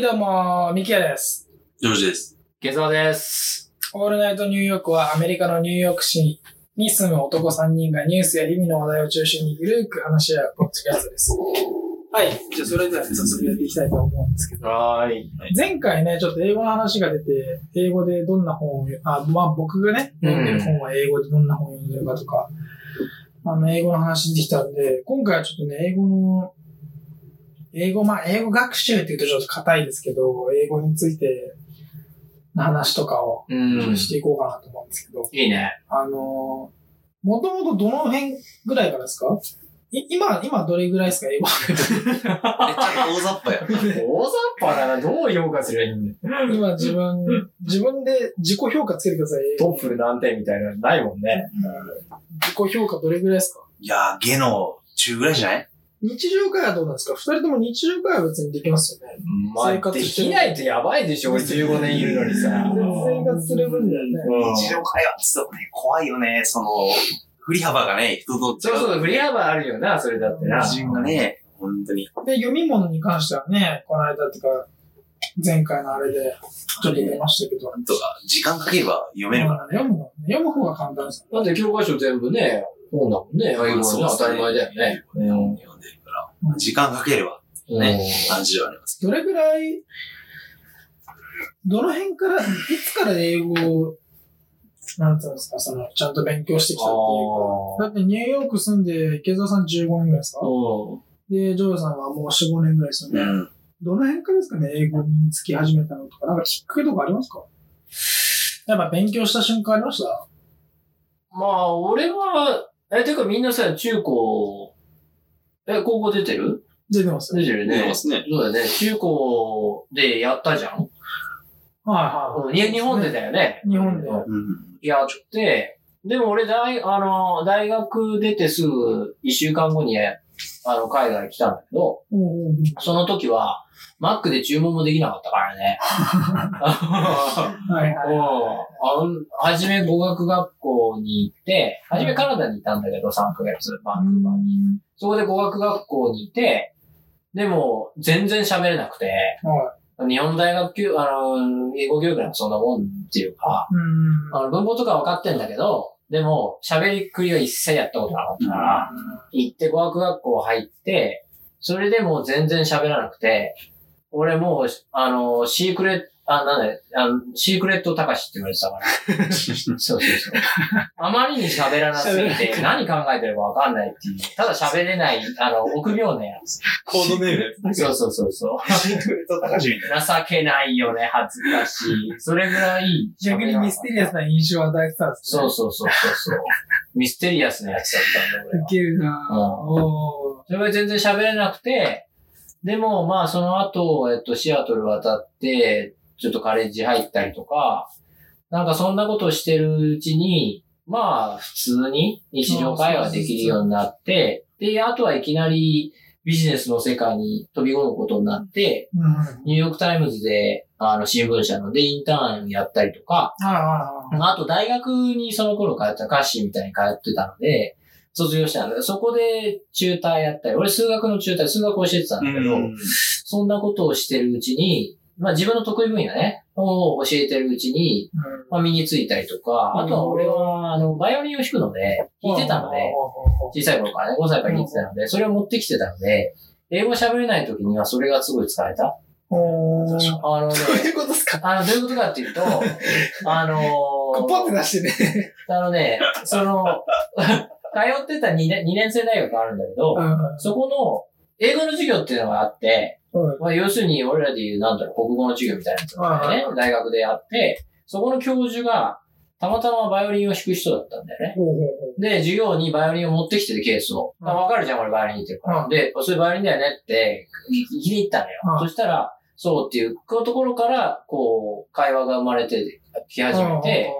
はい、どうも、ミキヤです。ジョージです。下沢です。オールナイトニューヨークはアメリカのニューヨーク市に住む男3人がニュースや日々の話題を中心にゆるく話し合うポッドキャストです。はい。じゃあ、それではね早速やっていきたいと思うんですけど。はーい。前回ね、ちょっと英語の話が出て、英語でどんな本を、あ、まあ僕がね、読んでる本は英語でどんな本を読んでるかとか、あの、英語の話できたんで、今回はちょっとね、英語の、英語、まあ英語学習って言うとちょっと硬いですけど、英語についての話とかをうん。していこうかなと思うんですけど、いいね。あの、もともとどの辺ぐらいからですか？い今、今どれぐらいですか？英語え、ちょっと大雑把や。大雑把だな。どう評価すればいいんだよ。今自分、自分で自己評価つけてください。英語トップル何点みたいなのないもんね。自己評価どれぐらいですか？いやー、ゲの中ぐらいじゃない？日常会話どうなんですか？二人とも日常会話は別にできますよね。まあ、生活できないとやばいでしょ。俺15年いるのにさ。生活する分だよね。うん日常会話って言うとね、怖いよね。その、振り幅がね、人と違う。そうそう、振り幅あるよな、それだってな。基準がね、本当に。で、読み物に関してはね、この間っていうか、前回のあれで、ちょっと出ましたけど。なんとか、時間かければ読めるから。読むの、読む方が簡単ですよだって教科書全部ね、本だもんね。英語は当たり前だよね。読んでるから。時間かければ、うんね感じではあります。どれぐらい、どの辺から、いつから英語を、なんていうんですか、その、ちゃんと勉強してきたっていうか。だってニューヨーク住んで、池澤さん15年ぐらいですか？うん。で、ジョーさんはもう4、5年ぐらいですよね。うん。どの辺からですかね、英語につき始めたのとか、なんかきっかけとかありますか？やっぱ勉強した瞬間ありました？まあ、俺は、え、てかみんなさ、中高、え、高校出てる？出てますよ。出てるね出てま。すね。そうだね。中高でやったじゃんはいはい。に日本でだよね。日本でうん。やって、でも俺大、あの、大学出てすぐ一週間後に、あの、海外来たんだけど、おうおうおうその時は、マックで注文もできなかったからね。はいはじめ語学学校に行って、はじめカナダにいたんだけど、3ヶ月、バンクーバーに。そこで語学学校にいて、でも、全然喋れなくて、は日本大学教、あの、英語教育なんかそんなもんっていうか、い。うん。あの文法とか分かってんだけど、でも、喋りくりは一切やったことなかったから、行って語学学校入って、それでも全然喋らなくて、俺もう、あの、シークレット、あ、なんだよあの、シークレット高しって言われてたから。そうそうそう。あまりに喋らなすぎて、何考えてるか分かんないっていう。ただ喋れない、あの、臆病なやつ。コードネームそうそうそうそう。シークレット高橋みたいな。情けないよね、恥ずかしい。それぐらい。逆にミステリアスな印象を与えてたんですね。そうそうそうそうそう。ミステリアスなやつだったんだ、俺は。ウケるなぁ。うんそれが全然喋れなくて、でも、まあ、その後、えっと、シアトル渡って、ちょっとカレッジ入ったりとか、なんかそんなことをしてるうちに、まあ、普通に日常会話できるようになって、で、あとはいきなりビジネスの世界に飛び込むことになって、うん。ニューヨークタイムズで、あの、新聞社のでインターンやったりとか。あと大学にその頃通ったカッシーみたいに通ってたので、卒業したんだけど、そこでチューターやったり、俺数学のチューター、数学教えてたんだけど、そんなことをしてるうちに、まあ自分の得意分野ね、を教えてるうちに、まあ身についたりとか、あとは俺は、あの、バイオリンを弾くので、弾いてたので、小さい頃からね、5歳から弾いてたので、それを持ってきてたので、英語喋れない時にはそれがすごい使えた。あのね、どういうことですか？あの、どういうことかっていうと、あのこうポンって出してね。あのね、その、通ってた2年 ,2 年生大学があるんだけど、そこの英語の授業っていうのがあって、うん。まあ、要するに俺らで言う、なんだろう、国語の授業みたいなやつがね、大学であって、そこの教授が、たまたまバイオリンを弾く人だったんだよね。で、授業にバイオリンを持ってきててケースを。わかるじゃん、俺バイオリン弾いてるから。うん。で、それバイオリンだよねって、聞きに行ったのよ。うん。そしたら、そうっていうところから、こう、会話が生まれてき始めて、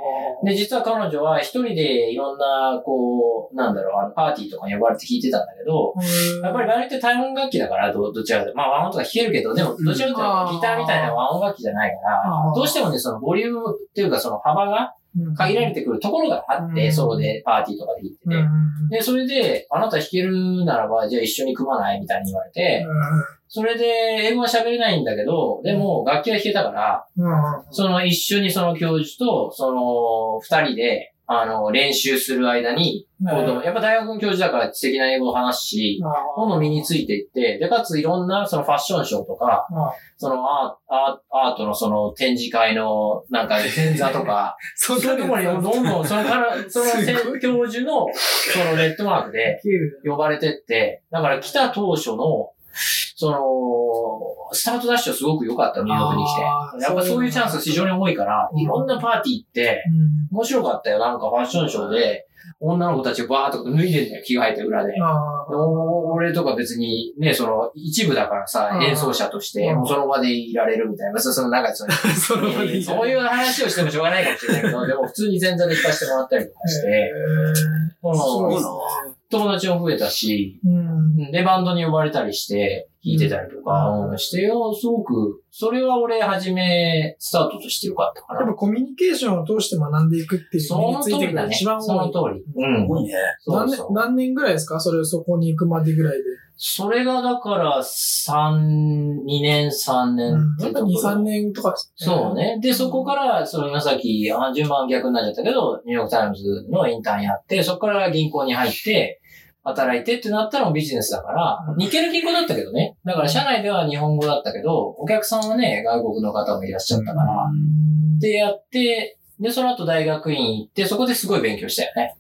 で、実は彼女は一人でいろんな、こう、なんだろう、あの、パーティーとかに呼ばれて弾いてたんだけど、やっぱりバイオリンって単音楽器だから、どどちらかまあ和音とか弾けるけど、でもどちらかというとギターみたいな和音楽器じゃないから、どうしてもね、そのボリュームっていうかその幅がうん限られてくるところがあって、うん。ソロでパーティーとかで行ってて。で、それで、あなた弾けるならば、じゃあ一緒に組まないみたいに言われて、それで、英語は喋れないんだけど、でも、楽器は弾けたから、その一緒にその教授と、その二人で、あの、練習する間に、やっぱ大学の教授だから知的な英語を話すし、どんどん身についていって、で、かついろんなそのファッションショーとか、あそのアーアーアートのその展示会のなんか前座とか、そそういうところにどんどんそのから、その教授のそのレッドマークで 呼ばれてって、だから来た当初の、その、スタートダッシュはすごく良かった、ニューヨークに来て。やっぱそういうチャンス非常に多いから、いろんなパーティー行って、うん面白かったよ。なんかファッションショーで、女の子たちがバーっと脱いでんだよ、着替えて裏で。俺とか別にね、その一部だからさう、ん演奏者として、その場でいられるみたいな。そのなんかその、そういう話をしてもしょうがないかもしれないけど、でも普通に前座で聴かせてもらったりとかして、そうですね友達も増えたし、うんで、バンドに呼ばれたりして、弾いてたりとか、うんうんしてよ、すごく、それは俺、はじめ、スタートとしてよかったかな。やっぱコミュニケーションを通して学んでいくっていうその身について通りだね。一番その多い。通り。うんす。ごいね。そうそう。何年何年ぐらいですか？それそこに行くまでぐらいで。それがだから、三、二年、三年っぱ2、ってところ3年とかですそう。ね。で、そこから、その今さっき、あ順番逆になっちゃったけど、ニューヨークタイムズのインターンやって、そこから銀行に入って、働いてってなったらもうビジネスだからう、ん似てる銀行だったけどね。だから社内では日本語だったけど、お客さんはね、外国の方もいらっしゃったから、うんでやって、で、その後大学院行って、そこですごい勉強したよね。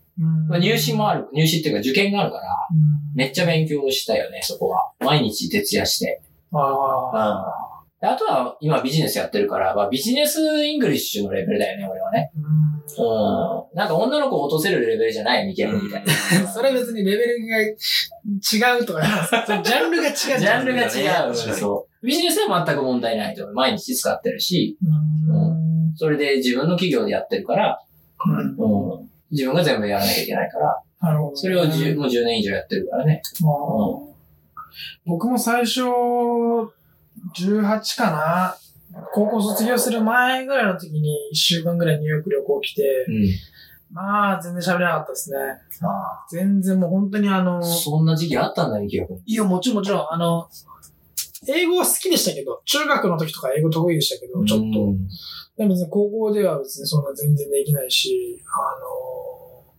うん入試もある、入試っていうか受験があるから、うんめっちゃ勉強したよね、そこは。毎日徹夜して。ああ。であとは、今ビジネスやってるから、まあビジネスイングリッシュのレベルだよね、俺はね。うんうん。なんか女の子を落とせるレベルじゃない、ミケルみたいな。それ別にレベルが違うとか ジャンルが違うジャンルが違う。そう。ビジネスは全く問題ないと思う。毎日使ってるし、うんそれで自分の企業でやってるから、うんうん。自分が全部やらなきゃいけないから、なるほどね。それを10もう10年以上やってるからね。あー僕も最初、18かな。高校卒業する前ぐらいの時に1週間ぐらいニューヨーク旅行来て、うまあ全然喋れなかったですね。全然もう本当にあのん。、そんな時期あったんだ、ミケル君。いやもちろんもちろん、あの、英語は好きでしたけど、中学の時とか英語得意でしたけど、ちょっと。うんでも別に高校では別にそんな全然できないし、あの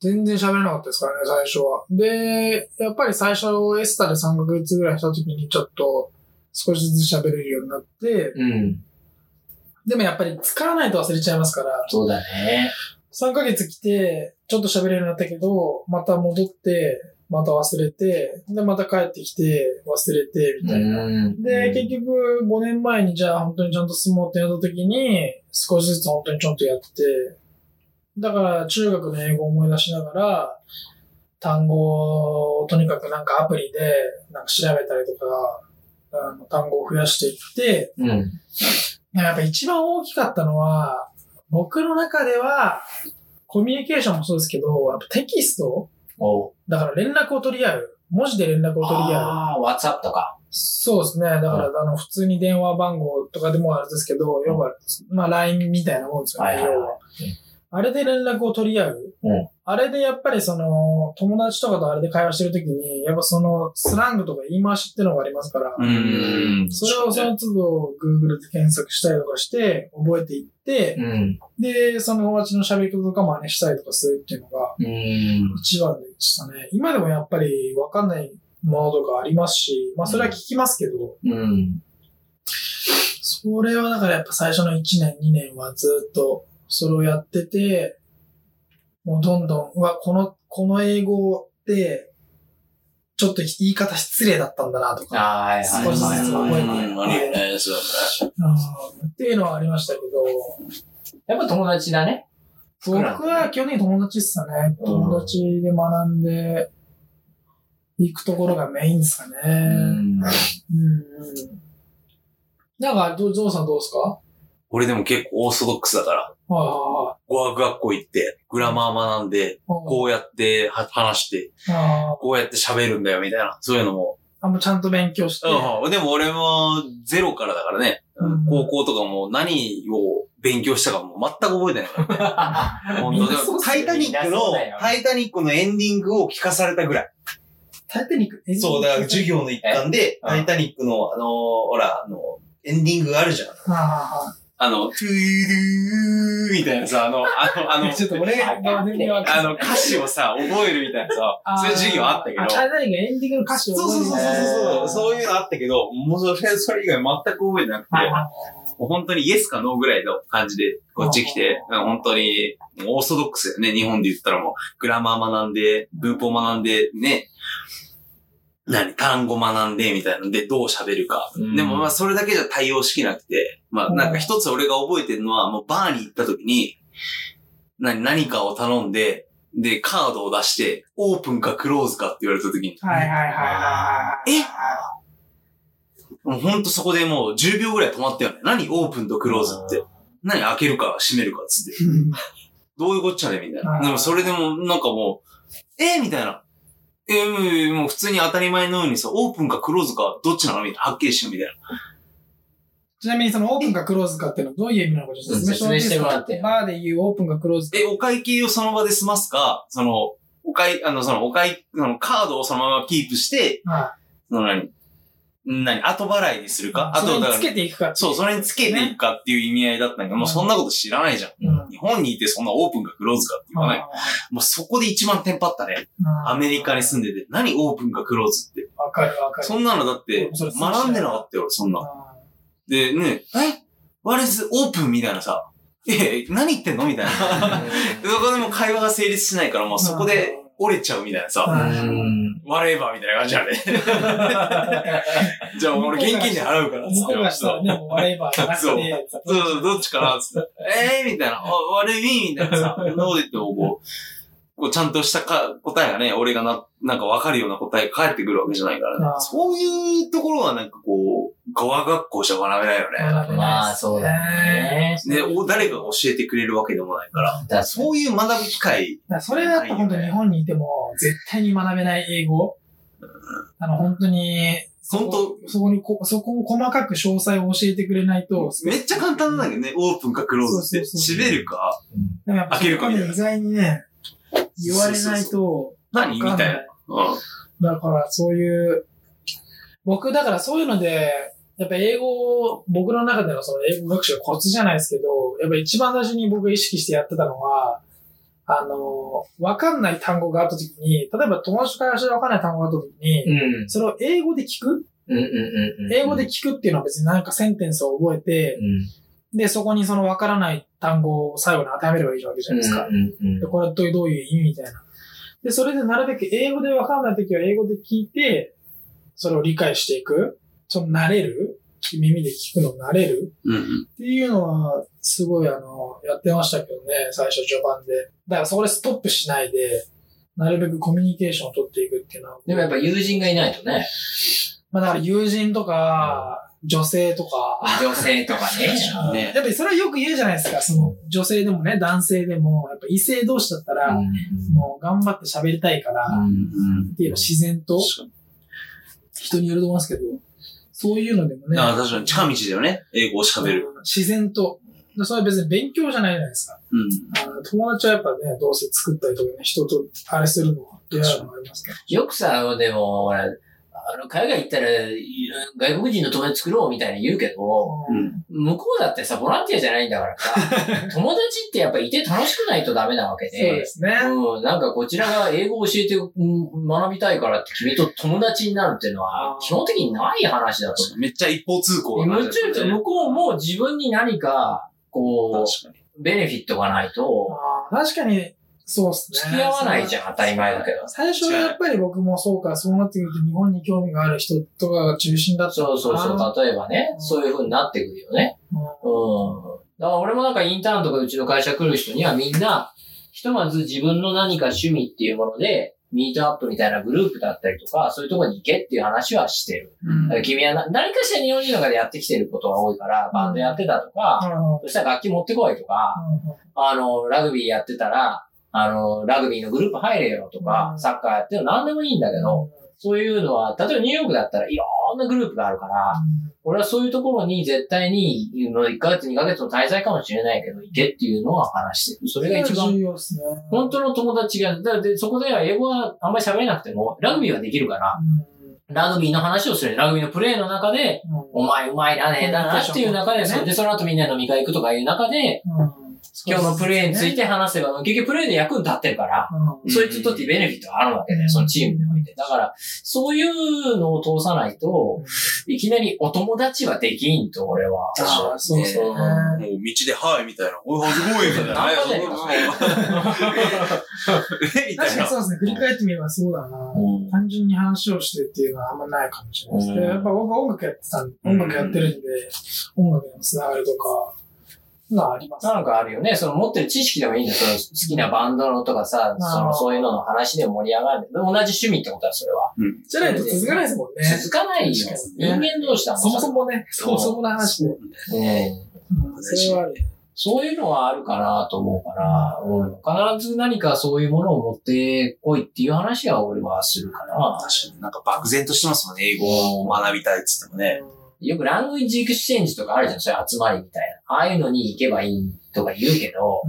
全然喋れなかったですからね、最初は。で、やっぱり最初エスタで3ヶ月ぐらいした時にちょっと少しずつ喋れるようになって、うん。でもやっぱり使わないと忘れちゃいますから、そうだね。3ヶ月来て、ちょっと喋れるようになったけど、また戻って、また忘れて、で、また帰ってきて、忘れて、みたいな。うんで、結局、5年前にじゃあ本当にちゃんと相撲ってやった時に、少しずつ本当にちゃんとやってて、だから中学の英語を思い出しながら、単語をとにかくなんかアプリでなんか調べたりとか、あの単語を増やしていって、うん。やっぱ一番大きかったのは、僕の中では、コミュニケーションもそうですけど、やっぱテキストおうだから連絡を取り合う。文字で連絡を取り合う。ああ、WhatsApp とか。そうですね。だから、あの、普通に電話番号とかでもあれですけど、要は、まあ、LINE みたいなもんですよね、要は。あれで連絡を取り合う。うんあれでやっぱりその、友達とかとあれで会話してるときに、やっぱその、スラングとか言い回しってのがありますから、うん。それをその都度 Google で検索したりとかして、覚えていって、うん。で、その友達の喋り方とか真似したりとかするっていうのが、うん。一番でしたね。今でもやっぱりわかんないものとかありますし、まあそれは聞きますけど、うん。それはだからやっぱ最初の1年、2年はずっとそれをやってて、もうどんどん、うわ、この、この英語って、ちょっと言い方失礼だったんだなとか、少しずつはい覚えてはいっていうのはありましたけど、やっぱ友達だね。僕は基本的に友達っすかね。うん友達で学んで行くところがメインですかね。うん。うんなんか、どゾウさんどうですか？は俺でも結構オーソドックスだから、語学学校行って、グラマー学んで。こうやっては話して、あこうやって喋るんだよ、みたいな。そういうのも。あ、もうちゃんと勉強して。うん。でも俺もゼロからだからね。うん高校とかも何を勉強したかもう全く覚えてないからね。本当でも、タイタニックのタイタニックのエンディングを聞かされたぐらい。タイタニック、えそう、だから授業の一環で、え？タイタニックの、あのーほら、あの、エンディングがあるじゃん。はあはあの、トゥードゥーみたいなさ、あの、あの、あの、ちょっと俺が全然わかんない。あの、歌詞をさ、覚えるみたいなさ、そういう授業あったけど。タイタニックエンディングの歌詞をそうそうそうそうそう、えそういうのあったけど、もうそれ、それ以外全く覚えてなくて、もう本当にイエスかノーぐらいの感じで、こっち来て、うん本当に、オーソドックスだよね。日本で言ったらもう、グラマー学んで、文法学んで、ね、何、単語学んで、みたいなので、どう喋るか。うんでもまあ、それだけじゃ対応しきなくて、まあ、なんか一つ俺が覚えてるのは、もうバーに行った時に、何、何かを頼んで、で、カードを出して、オープンかクローズかって言われた時に、はいはいはいはいはい。え？もうほんとそこでもう10秒ぐらい止まったよね。何？オープンとクローズって。何？開けるか閉めるかっつって。うんどういうこっちゃね？みたいな。でもそれでもなんかもう、え？ー、みたいな。えー、もうもう普通に当たり前のようにさ、オープンかクローズかどっちなの？みたいな。はっきりしてみたいな。ちなみにそのオープンかクローズかっていうのはどういう意味なのかちょっと説明してもらってバーで言うオープンかクローズか。え、お会計をその場で済ますか、その、お会、あの、その、お会、そのカードをそのままキープして、はその何？何後払いにするい。かあとだから、けていくかそう、それにつけていくかっていう意味合いだったんだけど、もうそんなこと知らないじゃん。うん日本にいてそんなオープンかクローズかって言わない。もうそこで一番テンパったね。アメリカに住んでて、何オープンかクローズって。わかるわかる。そんなのだって、学んでなかったよ、俺そんな。あで、ね、え ?What is オープンみたいなさ、え、何言ってんの？みたいな。で そこでも会話が成立しないから、もうそこで折れちゃうみたいなさ、うん。ワレーバーみたいな感じだね。じゃあ俺現金で払うから、つって向こうがしたらね、もうワレーバーじゃなくて、そうそう、どっちかなつって。えーみたいな。あ悪いみたいなさ。ってもこう、こうちゃんとしたか答えがね、俺がな、なんかわかるような答えが返ってくるわけじゃないからねあ。あそういうところはなんかこう、語学学校じゃ学べないよね。学べまあ、そうだね。で、お誰かが教えてくれるわけでもないから。だそういう学ぶ機会、だからそれはやっぱ本当に日本にいても絶対に学べない英語。あの、本当に、そ本こそこにこ、そこを細かく詳細を教えてくれないと、めっちゃ簡単なんだけどね、オープンかクローズって。そうそうそう閉めるかでもやっぱ開けるかみたいな意外にね、言われないと、何？みたいな。うん。だからそういう、僕だからそういうので、やっぱ英語、僕の中でのその英語学習のコツじゃないですけど、やっぱ一番最初に僕が意識してやってたのは、あの、わかんない単語があった時に、例えば友達と会話してわかんない単語があった時に、うん。それを英語で聞く？うんうんうんうん。英語で聞くっていうのは別になんかセンテンスを覚えて、うん。で、そこにそのわからない単語を最後に当てはめればいいわけじゃないですか。うんうんでこれはどういうどういう意味みたいな。で、それでなるべく英語でわからないときは英語で聞いて、それを理解していく。その慣れる耳で聞くの慣れるうんうん。っていうのは、すごいあの、やってましたけどね、最初序盤で。だからそこでストップしないで、なるべくコミュニケーションを取っていくっていうのは。でもやっぱ友人がいないとね。まあだから友人とか、女性とか、女性とかね。ねやっぱりそれはよく言うじゃないですか。その、女性でもね、男性でも、やっぱ異性同士だったら、もう頑張って喋りたいから、うんって言えば自然と、人によると思いますけど、そういうのでもね、ああ、確かに近道だよね。英語を喋る。うん自然と、でそれは別に勉強じゃないじゃないですか。うん。友達はやっぱね、どうせ作ったりとかね、人とあれするのは、出会うのはありますけど。よくさ、でも、ほら、あの、海外行ったら、外国人の友達作ろうみたいに言うけど、うん向こうだってさ、ボランティアじゃないんだからさ、友達ってやっぱいて楽しくないとダメなわけそうでで、すね。うん、なんかこちらが英語を教えてうん学びたいからって君と友達になるっていうのは基本的にない話だとめっちゃ一方通行思う。なむちゃくちゃ向こうも自分に何か、こ確かに。う、ベネフィットがないと、確かに、そうっすね。付き合わないじゃん、当たり前だけど。最初はやっぱり僕もそうか、そうなってくると日本に興味がある人とかが中心だったそうそうそう、例えばね、そういう風になってくるよね。うん。うん。だから俺もなんかインターンとかうちの会社来る人にはみんな、ひとまず自分の何か趣味っていうもので、ミートアップみたいなグループだったりとか、そういうところに行けっていう話はしてる。うん。君はな何かしら日本人の中でやってきてることが多いから、バンドやってたとか、そしたら楽器持ってこいとか、あの、ラグビーやってたら、あの、ラグビーのグループ入れよとか、うんサッカーやってるの何でもいいんだけど、そういうのは、例えばニューヨークだったらいろんなグループがあるから、俺はそういうところに絶対に、1ヶ月2ヶ月の滞在かもしれないけど、行けっていうのは話してる。それが一番。本当の友達が、だってそこでは英語はあんまり喋れなくても、ラグビーはできるから、ラグビーの話をする。ラグビーのプレーの中で、うんお前うまいなねだなっていう中で、で、その後みんなで飲み会行くとかいう中で、今日のプレーについて話せば、結局プレーで役に立ってるから、うんそいつにとってベネフィットがあるわけで、そのチームにおいて。だから、そういうのを通さないと、いきなりお友達はできんと、俺は。ああ、そうそうね。もう道で、はい、みたいな。おい、すごい、みたいな。なんかねえみたいな。確かにそうですね。振り返ってみればそうだな。うん単純に話をしてっていうのはあんまないかもしれないですね。うんやっぱ僕は音楽やってたん音楽やってるんで、音楽のつながりとか、があります。なんかあるよね。その持ってる知識でもいいんだよ。その好きなバンドのとかさ、そのそういうのの話で盛り上がる。でも同じ趣味ってことだ、それは。うん。じゃないと続かないですもんね。続かないよ。人間同士だもんそもそもね、そもそもの話で。ねうんそれはある。そういうのはあるかなと思うから、うん、必ず何かそういうものを持ってこいっていう話は俺はするかな。確かになんか漠然としてますもんね。英語を学びたいっつってもね。よく language exchange とかあるじゃん、そういう集まりみたいな。ああいうのに行けばいいとか言うけど、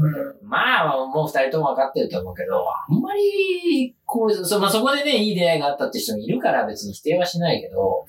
まあ、もう二人とも分かってると思うけど、あんまり、こう、そ,、まあ、そこでね、いい出会いがあったって人もいるから別に否定はしないけど、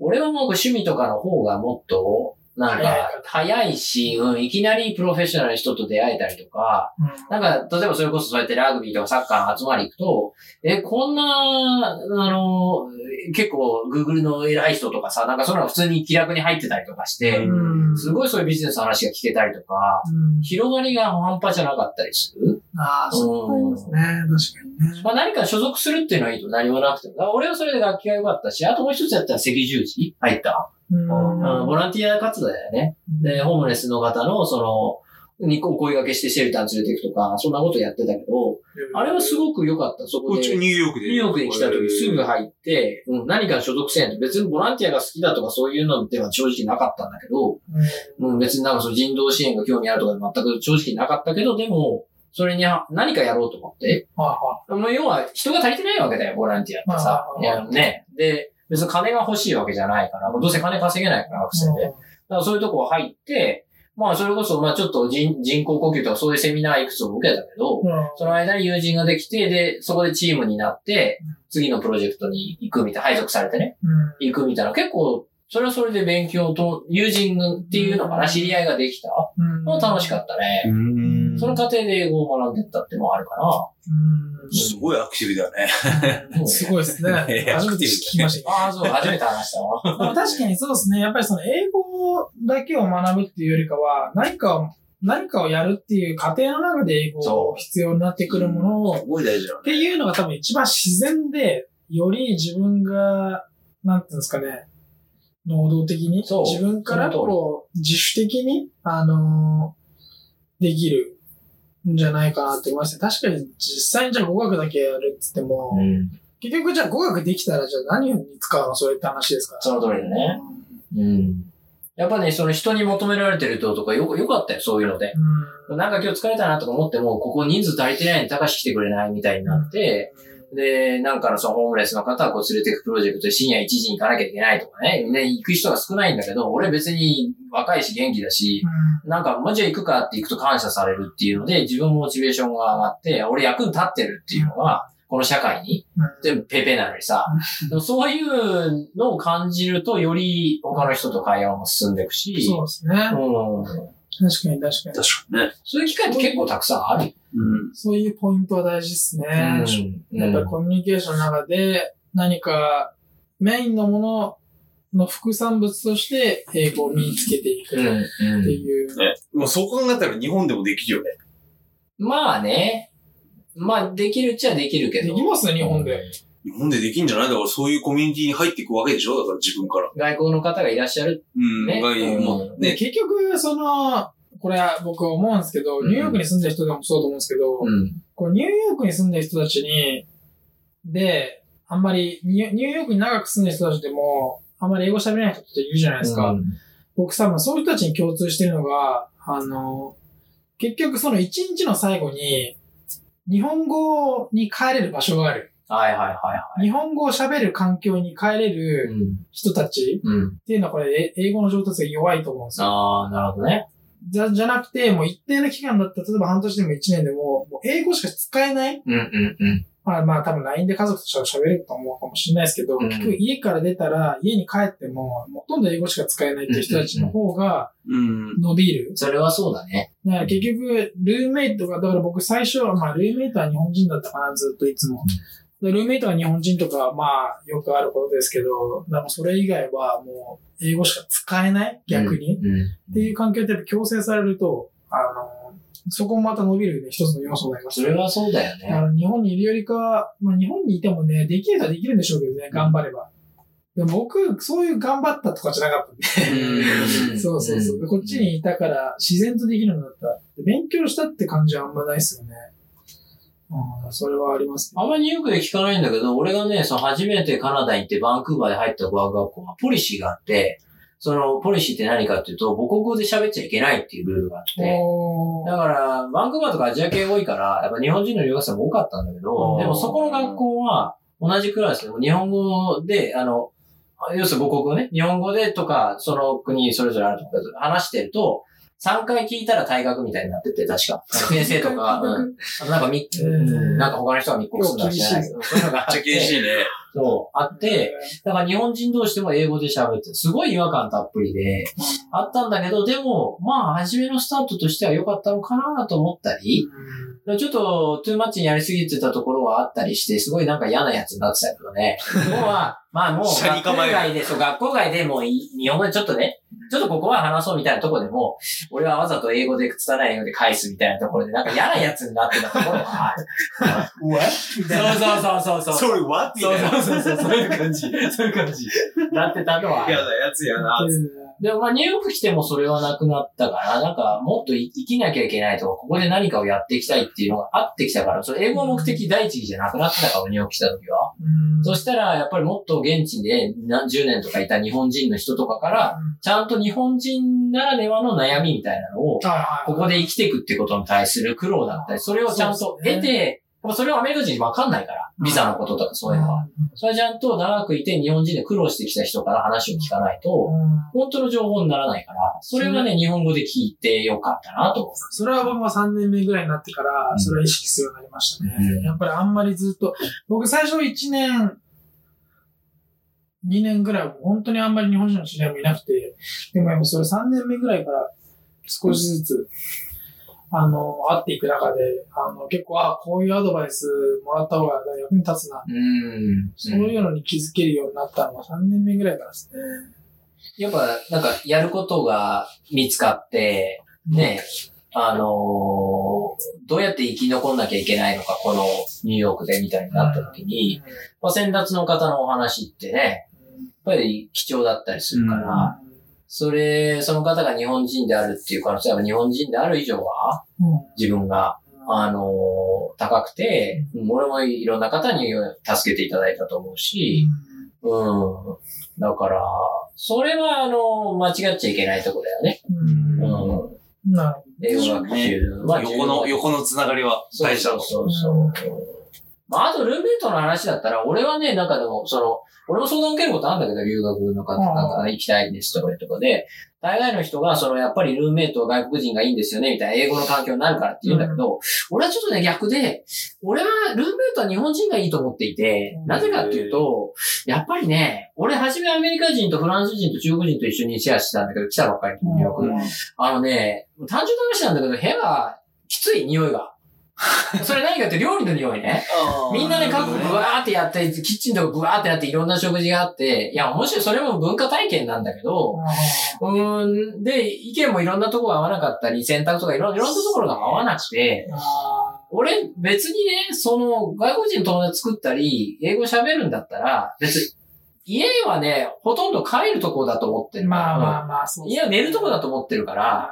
俺はもう趣味とかの方がもっと、なんか、早いし、うん、いきなりプロフェッショナルの人と出会えたりとか、なんか、例えばそれこそそうやってラグビーとかサッカーの集まり行くと、え、こんな、あの、結構 Google の偉い人とかさ、なんかそんなの普通に気楽に入ってたりとかして、うんすごいそういうビジネスの話が聞けたりとか、うん広がりが半端じゃなかったりする？ああ、そう思いますね。確かにね。まあ何か所属するっていうのはいいと何もなくても。俺はそれで楽器が良かったし、あともう一つやったら赤十字入った。うんうん、ボランティア活動だよね。で、ホームレスの方の、その、にお声掛けしてシェルターに連れて行くとか、そんなことやってたけど、あれはすごく良かった。そこで。こっちニューヨークで。ニューヨークに来た時すぐ入って、うん、何か所属せんと。別にボランティアが好きだとかそういうのでは正直なかったんだけど、うん、別になんかその人道支援が興味あるとか全く正直なかったけど、でも、それには何かやろうと思って。はいはもう要は人が足りてないわけだよ、ボランティアってさ。いまあや、ね。で、別に金が欲しいわけじゃないから、どうせ金稼げないから、学生で。だからそういうとこ入って、まあそれこそ、まあちょっと人人工呼吸とかそういうセミナーいくつも受けたけど、うん。その間に友人ができて、で、そこでチームになってうん、次のプロジェクトに行くみたいな、配属されてね、うん。行くみたいな、結構、それはそれで勉強と、友人っていうのかな、うん知り合いができたうんの楽しかったね。うんその過程で英語を学んでったってのはあるかうんすごいアクティブだよね。な。すごいですね。初めて聞きました。ああ、そう、初めて話したわ。確かにそうですね。やっぱりその英語だけを学ぶっていうよりかは、何かを、何かをやるっていう過程の中で英語そうを必要になってくるものを、っすごい大事だよていうのが多分一番自然で、より自分が、なんていうんですかね、能動的に、そう自分からこう、自主的に、あのーできるんじゃないかなって思いますね。確かに実際にじゃあ語学だけやるって言っても、うん。結局じゃあ語学できたらじゃあ何に使うのそれって話ですから。その通りだね。うん。やっぱね、その人に求められてるととかよく、よかったよ、そういうので。うん。なんか今日疲れたなとか思っても、ここ人数足りてないのに高し来てくれないみたいになって、で、なんかのそのホームレスの方をこう連れてくプロジェクトで深夜1時に行かなきゃいけないとかね、みんな行く人が少ないんだけど、俺別に若いし元気だし、なんか、まあ、じゃあ行くかって行くと感謝されるっていうので、自分もモチベーションが上がって、俺役に立ってるっていうのが、この社会に、うん。全部ペーペーなのにさ、でもそういうのを感じると、より他の人と会話も進んでいくし、そうですね。うん、確かに確かに。確かにね。そういう機会って結構たくさんある。うん。そういうポイントは大事ですね。うんやっぱりコミュニケーションの中で何かメインのものの副産物として英語を身につけていくっうんてうんいう。ね。もうそう考えたら日本でもできるよね。まあね。まあ、できるっちゃできるけど。できますね、日本で。日本でできんじゃない？だからそういうコミュニティに入っていくわけでしょ？だから自分から。外国の方がいらっしゃる。うん。ねがうんもうね。で結局、その、これは僕は思うんですけど、うんニューヨークに住んでる人でもそうと思うんですけど、うん。こうニューヨークに住んでる人たちに、で、あんまりニューヨークに長く住んでる人たちでも、あんまり英語喋れない人っているじゃないですか。うん僕多分そういう人たちに共通してるのが、あの、結局その一日の最後に、日本語に帰れる場所がある。はいはいはいはい。日本語を喋る環境に帰れるうん。人たちうん。っていうのはこれ、え英語の上達が弱いと思うんですよ。ああ、なるほどね。じゃ、じゃなくて、もう一定の期間だったら、例えば半年でも一年でも、もう英語しか使えないうんうんうん。まあまあ多分 LINE で家族と喋ると思うかもしれないですけど、うん結局家から出たら家に帰っても、ほとんど英語しか使えないっていう人たちの方がうん。伸びる。それはそうだね。だから結局、ルーメイトが、だから僕最初は、まあルーメイトは日本人だったかな、ずっといつも。でルーメイトが日本人とかはまあよくあることですけど、でもそれ以外はもう英語しか使えない逆に。うん。うんっていう環境って強制されると、あの、そこもまた伸びる、ね、一つの要素になりますそれはそうだよね。あの日本にいるよりかは、まあ日本にいてもね、できる人はできるんでしょうけどね、頑張れば。でも僕、そういう頑張ったとかじゃなかったんで。うん そうそうそう。でこっちにいたから自然とできるようになった。で勉強したって感じはあんまないっすよね。うん、それはあります、あんまりニューヨークで聞かないんだけど、俺がね、その初めてカナダに行ってバンクーバーで入った語学学校はポリシーがあって、そのポリシーって何かっていうと、母国語で喋っちゃいけないっていうルールがあって、だから、バンクーバーとかアジア系多いから、やっぱ日本人の留学生も多かったんだけどでもそこの学校は同じクラスでも日本語で、あの、要するに母国語ね、日本語でとか、その国それぞれあると思うけど、話してると、3回聞いたら退学みたいになってて、確か。先生とか、うん。あとなんかみ、えーなんか他の人が密告するのは知らないけど、そういうのがあってめっちゃ厳しいね。そう、あって、だから日本人同士でも英語で喋って、すごい違和感たっぷりで、あったんだけど、でも、まあ、初めのスタートとしては良かったのかなと思ったり、ちょっと、トゥーマッチにやりすぎてたところはあってたりして、すごいなんか嫌なやつになってたけどね。まあもう、学校外で、そう、学校外でもうい日本語でちょっとね、ちょっとここは話そうみたいなところでも、俺はわざと英語で拙い英語で返すみたいなところで、なんか嫌なやつになってたところはある。うわみたいな。そうそうそうそう。それ what? みそう。そうそうそう、そういう感じ。そういう感じ。なってたのは。嫌なやつやな。でもまあニューヨーク来てもそれはなくなったから、なんかもっと生きなきゃいけないとか、ここで何かをやっていきたいっていうのがあってきたから、それ英語目的第一義じゃなくなってたから、ニューヨーク来た時は。うんそしたら、やっぱりもっと現地で何十年とかいた日本人の人とかから、ちゃんと日本人ならではの悩みみたいなのを、ここで生きていくってことに対する苦労だったり、それをちゃんと得て、それはアメリカ人わかんないから、ビザのこととかそういうのは。それはちゃんと長くいて日本人で苦労してきた人から話を聞かないと、本当の情報にならないから、それはね、日本語で聞いてよかったなと。思それは僕も3年目ぐらいになってからう、ん。それは意識するようになりましたね。うん。やっぱりあんまりずっと、僕最初1年、2年ぐらいは本当にあんまり日本人の知り合いもいなくて、でもやっぱそれ3年目ぐらいから少しずつ、あの、会っていく中で、あの、結構、あこういうアドバイスもらった方が役に立つな。う。うん。そういうのに気づけるようになったのが3年目ぐらいからですね。やっぱ、なんか、やることが見つかって、ね、あのーどうやって生き残んなきゃいけないのか、このニューヨークでみたいになった時に、まあ、先達の方のお話ってね、ぱり貴重だったりするから、それ、その方が日本人であるっていう可能性は日本人である以上は、うん。自分が、あのー高くて、うん。俺もいろんな方に助けていただいたと思うし、うん。だから、それは、あの、間違っちゃいけないとこだよね。うん。うん。なるほ英語学習。は横の、横のつながりはそう大事だとそうそうそう。まあ、あと、ルーメイトの話だったら、俺はね、なんかでも、その、俺も相談受けることあるんだけど、留学の方、うんなんか行きたいですとかとかで、大概の人が、その、やっぱりルーメイト外国人がいいんですよね、みたいな英語の環境になるからって言うんだけど、俺はちょっとね、逆で、俺はルーメイトは日本人がいいと思っていて、うんなぜかっていうと、やっぱりね、俺初めアメリカ人とフランス人と中国人と一緒にシェアしてたんだけど、来たばっかりのニューヨーク。ど。あのね、単純な話なんだけど、部屋がきつい匂いが。それ何かって料理の匂いね。みんなね、各国ブワーってやって、キッチンとかブワーってやっていろんな食事があって、いや、もちろんそれも文化体験なんだけど、うーん、で、意見もいろんなところが合わなかったり、選択とかいろんいろんなところが合わなくて、俺別にね、その外国人の友達作ったり、英語喋るんだったら、別に、家はね、ほとんど帰るとこだと思ってる。まあまあまあ、そう家は寝るとこだと思ってるから、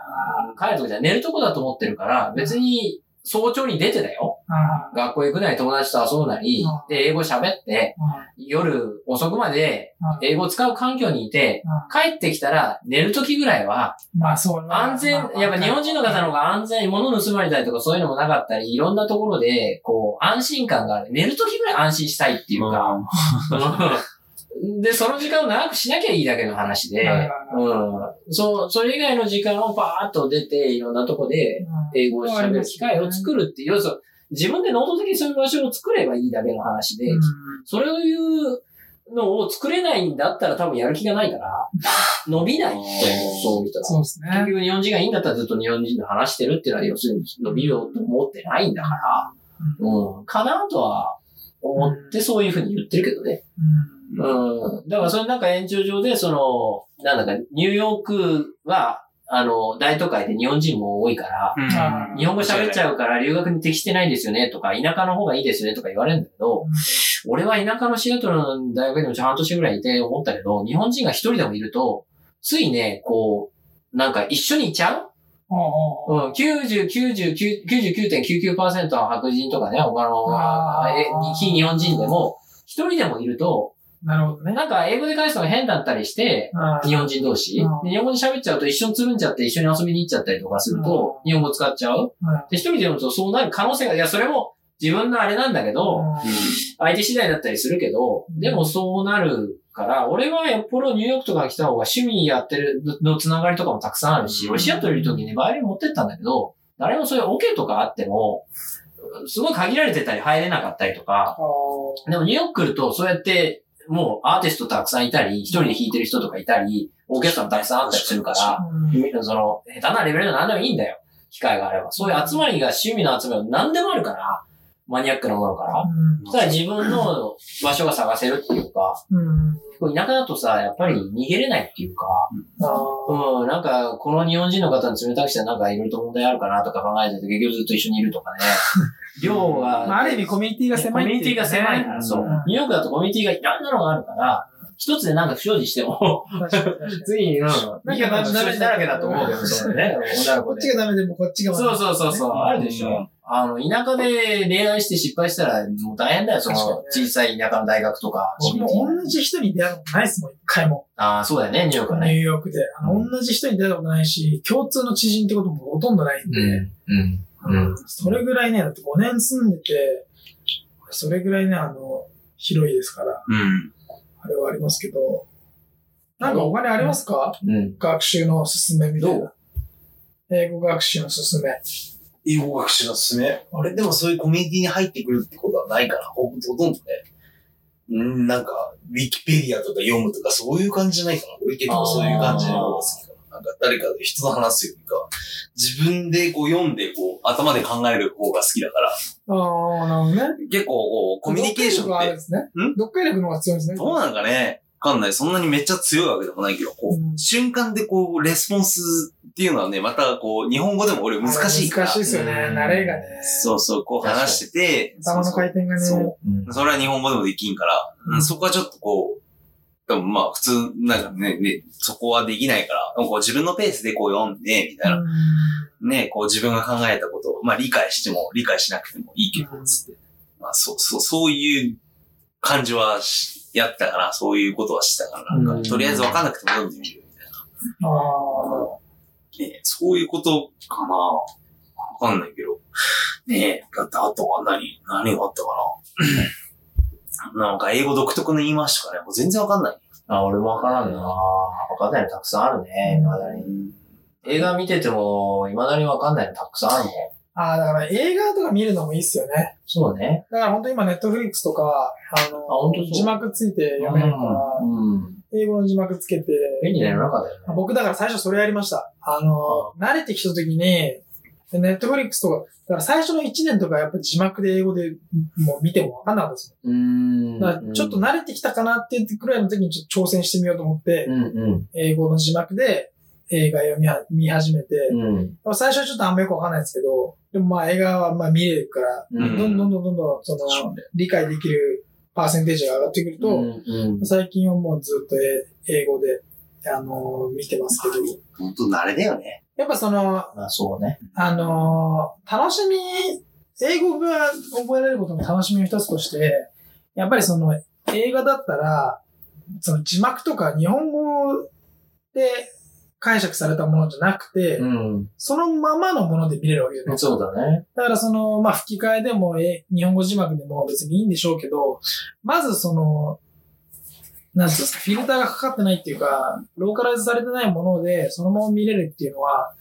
帰るとこじゃ寝るとこだと思ってるから、別に早朝に出てだよ。あ学校行くなり友達と遊ぶなり。うん、で、英語喋って、あ夜遅くまであ英語を使う環境にいて、帰ってきたら寝る時ぐらいは、まあそう。安全、やっぱ日本人の方の方が安全、物盗まれたりとかそういうのもなかったり、いろんなところで、こう、安心感がある。寝る時ぐらい安心したいっていうか、うん で、その時間を長くしなきゃいいだけの話で、うん。そう、それ以外の時間をパーッと出て、いろんなとこで英語を喋る機会を作るっていう、要するに自分で能動的にそういう場所を作ればいいだけの話で、それを言うのを作れないんだったら多分やる気がないから、伸びないって、そういう人は。そうですね結。局日本人がいいんだったらずっと日本人と話してるっていうのは要するに伸びようと思ってないんだから、うん、かなとは思ってそういうふうに言ってるけどね。うん。だからそれなんか延長上で、その、なんだか、ニューヨークは、あの、大都会で日本人も多いから、うん。日本語喋っちゃうから留学に適してないんですよねとか、田舎の方がいいですよねとか言われるんだけど、俺は田舎のシアトルの大学にも半年ぐらいいて思ったけど、日本人が一人でもいると、ついね、こう、なんか一緒にいちゃう？うん、90、99 99.99%の白人とかね、他の非日本人でも、一人でもいると、なるほどね。なんか英語で返すのが変だったりして、日本人同士。日本語で喋っちゃうと一緒につるんじゃって一緒に遊びに行っちゃったりとかすると、日本語使っちゃう。で、一人で読むとそうなる可能性が、いや、それも自分のあれなんだけど、相手次第だったりするけど、でもそうなるから、俺はよっぽどニューヨークとかに来た方が趣味やってるのつながりとかもたくさんあるし、うん。俺シアトルいる時にバイオリン持ってったんだけど、誰もそういうオケとかあっても、すごい限られてたり入れなかったりとか、でもニューヨーク来るとそうやって、もうアーティストたくさんいたり、一人で弾いてる人とかいたり、オーケストラもたくさんあったりするから、その、下手なレベルの何でもいいんだよ。機会があれば。そういう集まりが趣味の集まりは何でもあるから、マニアックなものから。そしたら自分の場所が探せるっていうか、こう田舎だとさ、やっぱり逃げれないっていうか、うん、なんか、この日本人の方に冷たくしてなんかいろいろと問題あるかなとか考えてて、結局ずっと一緒にいるとかね。量が、ある意味コミュニティが狭いコミュニティが狭いから、そう。ニューヨークだとコミュニティがいろんなのがあるから、一つでなんか不祥事しても、次、うん、逃げた不祥事だらけだと思うけど、そうね、女のこっち。がダメでもこっちがそうそうそうそう、あるでしょ。あの、田舎で恋愛して失敗したら、もう大変だよ、その小さい田舎の大学とか。僕も同じ人に出会うことないですもん、一回も。ああ、そうだよね、ニューヨークはね。ニューヨークで。あの同じ人に出会うことないし、共通の知人ってこともほとんどないんで、うん。うん。それぐらいね、だって5年住んでて、それぐらいね、あの、広いですから、うん。あれはありますけど、なんかお金ありますか？うん。学習のすすめみたいな。英語学習のすすめ。英語学習のすすめ？あれでもそういうコミュニティに入ってくるってことはないから、ほほとんどね。うん、なんか、ウィキペディアとか読むとかそういう感じじゃないかな。俺結構そういう感じの方が好きかな。なんか誰かで人と話すよりか、自分でこう読んで、こう、頭で考える方が好きだから、ああ、なるほどね。結構こう、コミュニケーションって、読解力があるんですね。ん？読解力の方が強いんですね。どうなんかね？わかんない。そんなにめっちゃ強いわけでもないけど、こう、うん瞬間でこう、レスポンスっていうのはね、またこう、日本語でも俺難しいから。難しいですよね。うん慣れがね。そうそう、こう話してて、頭の回転がね。そううんそれは日本語でもできんから、うんうんそこはちょっとこう、でもまあ普通、なんかね、ね、そこはできないから、こう自分のペースでこう読んで、みたいな、うんね、こう自分が考えたことを、まあ理解しても理解しなくてもいいけどう、んつって。まあそう、そう、そういう感じはしやったから、そういうことはしてたから、なんか、うんとりあえずわかんなくても読んでみるみたいな。ああ。ね、そういうことかなわかんないけど。ねえ、だってあとは何、何があったかななんか英語独特の言い回しとかね、もう全然わかんない。あ、俺もわからんなわかんないのたくさんあるね、未だに。映画見てても、未だにわかんないのたくさんあるもん。ああ、だから映画とか見るのもいいっすよね。そうね。だから本当今ネットフリックスとか、あの、あ字幕ついて読めるから、うん。英語の字幕つけて、便利な世の中だよね。僕だから最初それやりました。あの、慣れてきた時に、ネットフリックスとか、だから最初の1年とかやっぱ字幕で英語でもう見てもわかんなかったですうーん。よ。だからちょっと慣れてきたかなってくらいの時にちょっと挑戦してみようと思って、うんうん。英語の字幕で映画読みは見始めて、うん。最初はちょっとあんまよくわかんないですけど、でもまあ映画はまあ見れるから、うんどんどんどんどんどんその理解できるパーセンテージが上がってくると、うん。最近はもうずっと英語で、あの見てますけど、本当慣れだよね。やっぱその、まあそうね。あの楽しみ、英語が覚えられることの楽しみの一つとして、やっぱりその映画だったら、その字幕とか日本語で解釈されたものじゃなくて、うん。そのままのもので見れるわけじゃないですか。そうだね。だからその、まあ、吹き替えでも、え、日本語字幕でも別にいいんでしょうけど、まずその、なんていうんですか、フィルターがかかってないっていうか、ローカライズされてないもので、そのまま見れるっていうのは、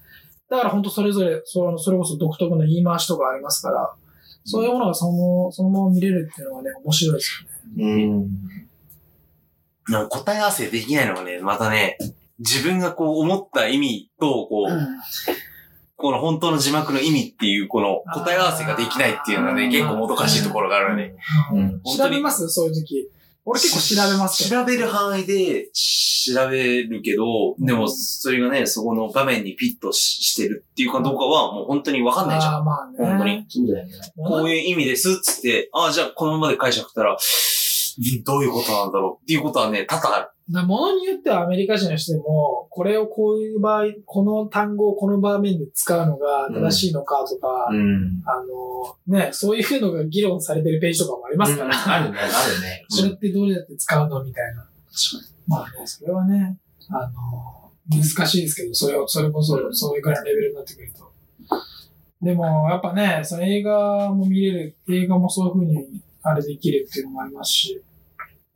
だから本当それぞれ、そのそれこそ独特の言い回しとかありますから、そういうものがその、そのまま見れるっていうのはね、面白いですよね。うん。なんか答え合わせできないのがね、またね、自分がこう思った意味と、こう、この本当の字幕の意味っていう、この答え合わせができないっていうのはね、結構もどかしいところがあるね。うん。調べます？そういう時。俺結構調べますよ調べる範囲で調べるけど、でもそれがね、そこの画面にピッとししてるっていうかどうかはもう本当にわかんないじゃん。ああ、まあね。本当に。そうだよね。こういう意味ですっつって、ああ、じゃあこのままで解釈したら、どういうことなんだろうっていうことはね、多々ある。だものによってはアメリカ人の人でも、これをこういう場合、この単語をこの場面で使うのが正しいのかとか、うん。あの、ね、そういうのが議論されてるページとかもありますから、あるね、あるね。それってどうやって使うのみたいな。まあね、それはね、あの、難しいですけど、それを、それこそ、そういうくらいのレベルになってくると。でも、やっぱね、その映画も見れる、映画もそういう風に、あれできるっていうのもありますし、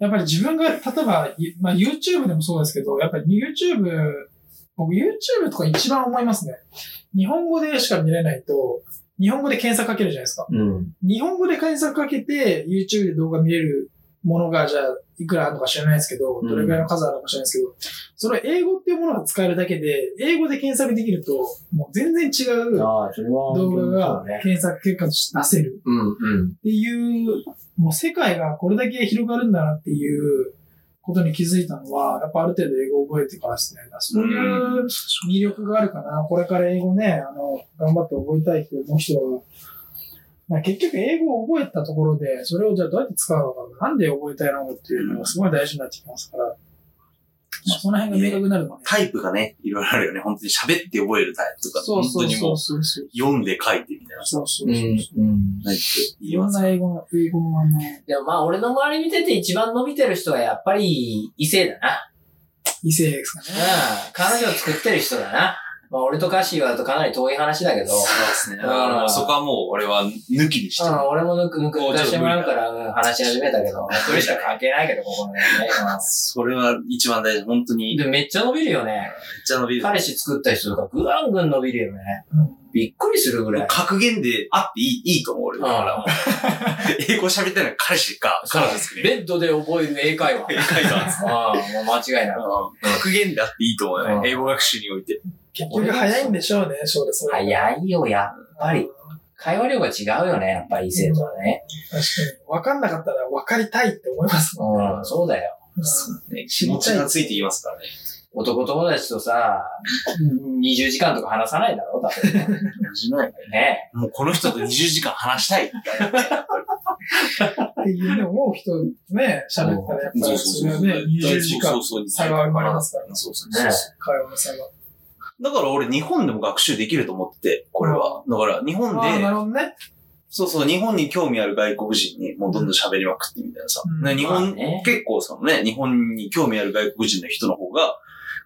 やっぱり自分が、例えば、いまあ YouTube でもそうですけど、やっぱり YouTube、僕 YouTube とか一番思いますね。日本語でしか見れないと、日本語で検索かけるじゃないですか。うん。日本語で検索かけて、YouTube で動画見れるものが、じゃあ、いくらあるのか知らないですけど、うんどれくらいの数あるのか知らないですけど、それ英語っていうものが使えるだけで、英語で検索できると、もう全然違う。動画そが。検索結果として出せるうん、うん。っていう、もう世界がこれだけ広がるんだなっていうことに気づいたのは、やっぱある程度英語を覚えてからですね。そういう魅力があるかな。これから英語ね、あの、頑張って覚えたいって思う人は、まあ、結局英語を覚えたところで、それをじゃあどうやって使うのか、なんで覚えたいのかっていうのがすごい大事になってきますから、まあ、その辺が明確になるのね。タイプがね、いろいろあるよね。本当に喋って覚えるタイプとか、そうそうそ本当にもううそう。読んで書いてみたいなさ、そうそうそう。うん、うん。何って言いろんいますな英語の、英語のあの、でもまあ、俺の周り見てて一番伸びてる人はやっぱり異性だな。異性ですかね。うん。彼女を作ってる人だな。まあ、俺とカッシーはとかなり遠い話だけど。そうですね。だからもうそこはもう俺は抜きにしてる。うん、俺も抜く、抜く、抜かしてもらうから、うん話し始めたけど、一人しか関係ないけど、ここのね。それは一番大事。本当に。めっで、めっちゃ伸びるよね。ちゃ伸びる。彼氏作った人とか、ぐわんぐん伸びるよね。うんびっくりするぐらい。格言であっていい、いいと思う俺。だからもう。英語喋ってない彼氏か、彼女ですね。ベッドで覚える英会話。英会話ですああ、もう間違いない。格言であっていいと思うようんね。英語学習において。結局早いんでしょうね、それ、それ。早いよ、やっぱり。会話量が違うよね、やっぱり異性とはね。確かに。分かんなかったら分かりたいって思いますもんね。うん、そうだよ。ね気持ちがついていきますからね。男友達とさ、20時間とか話さないだろ、多分ね。ねもうこの人と20時間話したい。っていうね、思う人ね、喋ったらやっぱりそれはね、20時間そうそう差が生まれますからね。そうそうね会話の差が。だから俺日本でも学習できると思ってて、これは。だから日本ああ、なで、るほどね。そうそう、日本に興味ある外国人にもうどんどん喋りまくってみたいなさ。うんね日本、まあね結構そのね、日本に興味ある外国人の人の方が、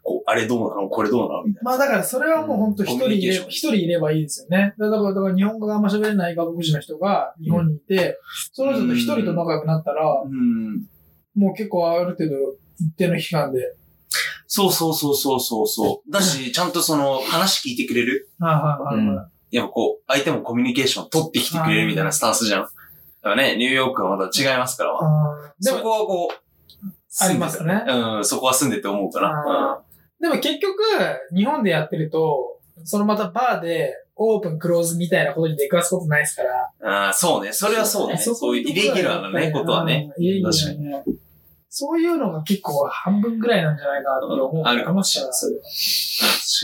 こう、あれどうなの？これどうなの？みたいな。まあだからそれはもう本当一人いれコミュニケーション一人いればいいですよね。だから、だから日本語があんま喋れない外国人の人が日本にいて、その人と一人と仲良くなったら、うん。もう結構ある程度一定の期間で、そうそうそうそうそうそう。だし、ちゃんとその話聞いてくれる？はいはいはいはい。やっぱこう、相手もコミュニケーション取ってきてくれるみたいなスタンスじゃん。だからね、ニューヨークはまた違いますから。でも、そこはこう、ありますね。うん、そこは住んでて思うかな。でも結局、日本でやってると、そのまたバーでオープンクローズみたいなことに出くわすことないですから。うん。あーそうね。それはそうね。そういうイレギュラーなね、ことはね。。うんイレギュラーなね。そういうのが結構半分ぐらいなんじゃないかなって思う。あるかもしれないますか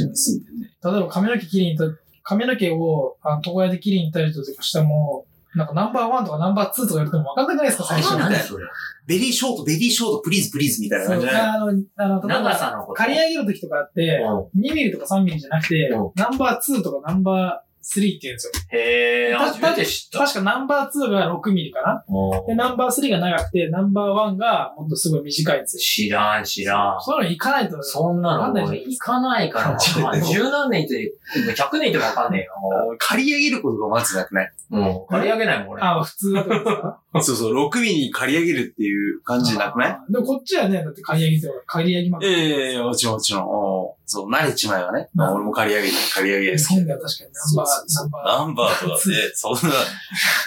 ら住んね。例えば髪の毛切りに行った、髪の毛をあの床屋で切りに行ったりとかしても、なんかナンバーワンとかナンバーツーとか言っても分かんなくないですか、最初。あ何それ very short、very short、please、please みたいな感じじゃない？あの、あの、長ば、さの。刈り上げるときとかあって、う2ミリとか3ミリじゃなくてうん、ナンバー2とかナンバー3って言うんですよ。へえ、た初めて知った。確かナンバー2が6ミリかなで、ナンバー3が長くて、ナンバー1がもっとすごい短いんですよ。知らん、知らん。そういうの行かないと。そんなのもう行かないから。十何年という、100年とかわかんねえよ。借り上げることがまずなくない？もう、借り上げないもん、俺。あ、普通はってことですかそうそう、6ミリに借り上げるっていう感じなくない？あでもこっちはね、だって借り上げて借り上げまくええもちろんもちろん。そう、慣れちまえばね。まあ、俺も借り上げて、借り上げですけど。確かにナンバー、ナンバー。とかって、そんな、そん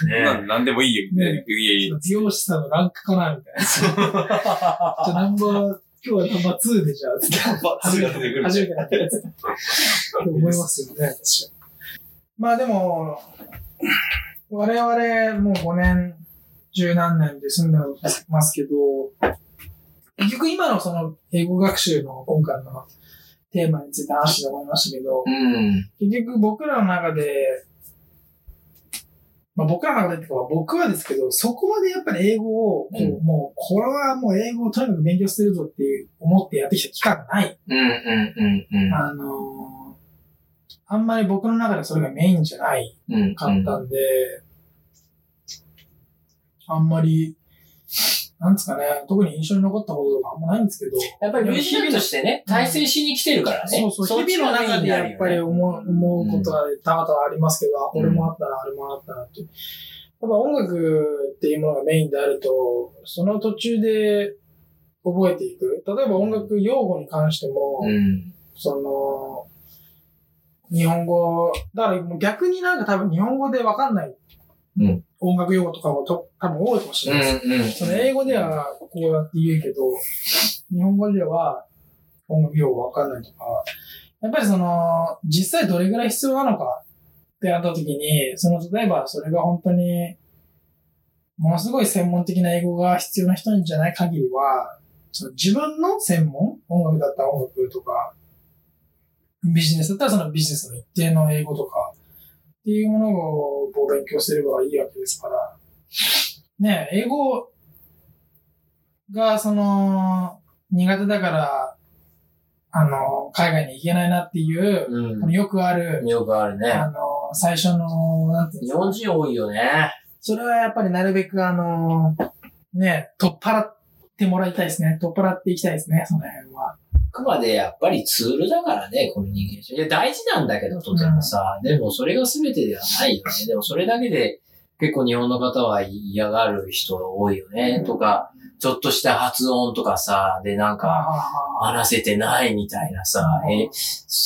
な、なんでもいいよ。ねいやいや美容師さんのランクかなみたいな。じゃあナンバー、今日はナンバー2でじゃあ、つって初めて、初めてなったやつ。思いますよね、確かに。まあでも、我々もう5年、十何年で住んでますけど、結局今のその英語学習の今回のテーマについて話して思いましたけど、うん。結局僕らの中で、まあ僕らの中でってか、僕はですけど、そこまでやっぱり英語を、こう、うんもう、これはもう英語をとにかく勉強するぞっていう思ってやってきた期間がない。うん、うん、うん、うん。あのーあんまり僕の中でそれがメインじゃないうん。かったんで、あんまり、なんですかね、特に印象に残ったこととかあんまないんですけど、やっぱりミュージシャンとしてね、対戦しに来てるからね。そうそう、日々の中でやっぱり思う思うことが多々ありますけど、あこれもあったな、あれもあったなっていう。やっぱ音楽っていうものがメインであると、その途中で覚えていく。例えば音楽用語に関しても、うん。その、日本語、だから逆になんか多分日本語でわかんないうん音楽用語とかもと多分多いかもしうれないです。ん、うん。その英語ではこうやって言うけど、日本語では音楽用語わかんないとか、やっぱりその、実際どれぐらい必要なのかってなった時に、その、例えばそれが本当に、ものすごい専門的な英語が必要な人じゃない限りは、その自分の専門音楽だったら音楽とか、ビジネスだったらそのビジネスの一定の英語とか、っていうものを勉強すればいいわけですから、ね英語が、その、苦手だから、あの、海外に行けないなっていう、うん。よくある、よくあるね。あの、最初の、なんていう日本人多いよね。それはやっぱりなるべくあの、ね、取っ払ってもらいたいですね。取っ払っていきたいですね、その辺は。あくまでやっぱりツールだからね、コミュニケーション。いや、大事なんだけど、とてもさ。でもそれが全てではないよね。でもそれだけで結構日本の方は嫌がる人多いよね。とか、ちょっとした発音とかさ、でなんか、あ話せてないみたいなさ、うんえ、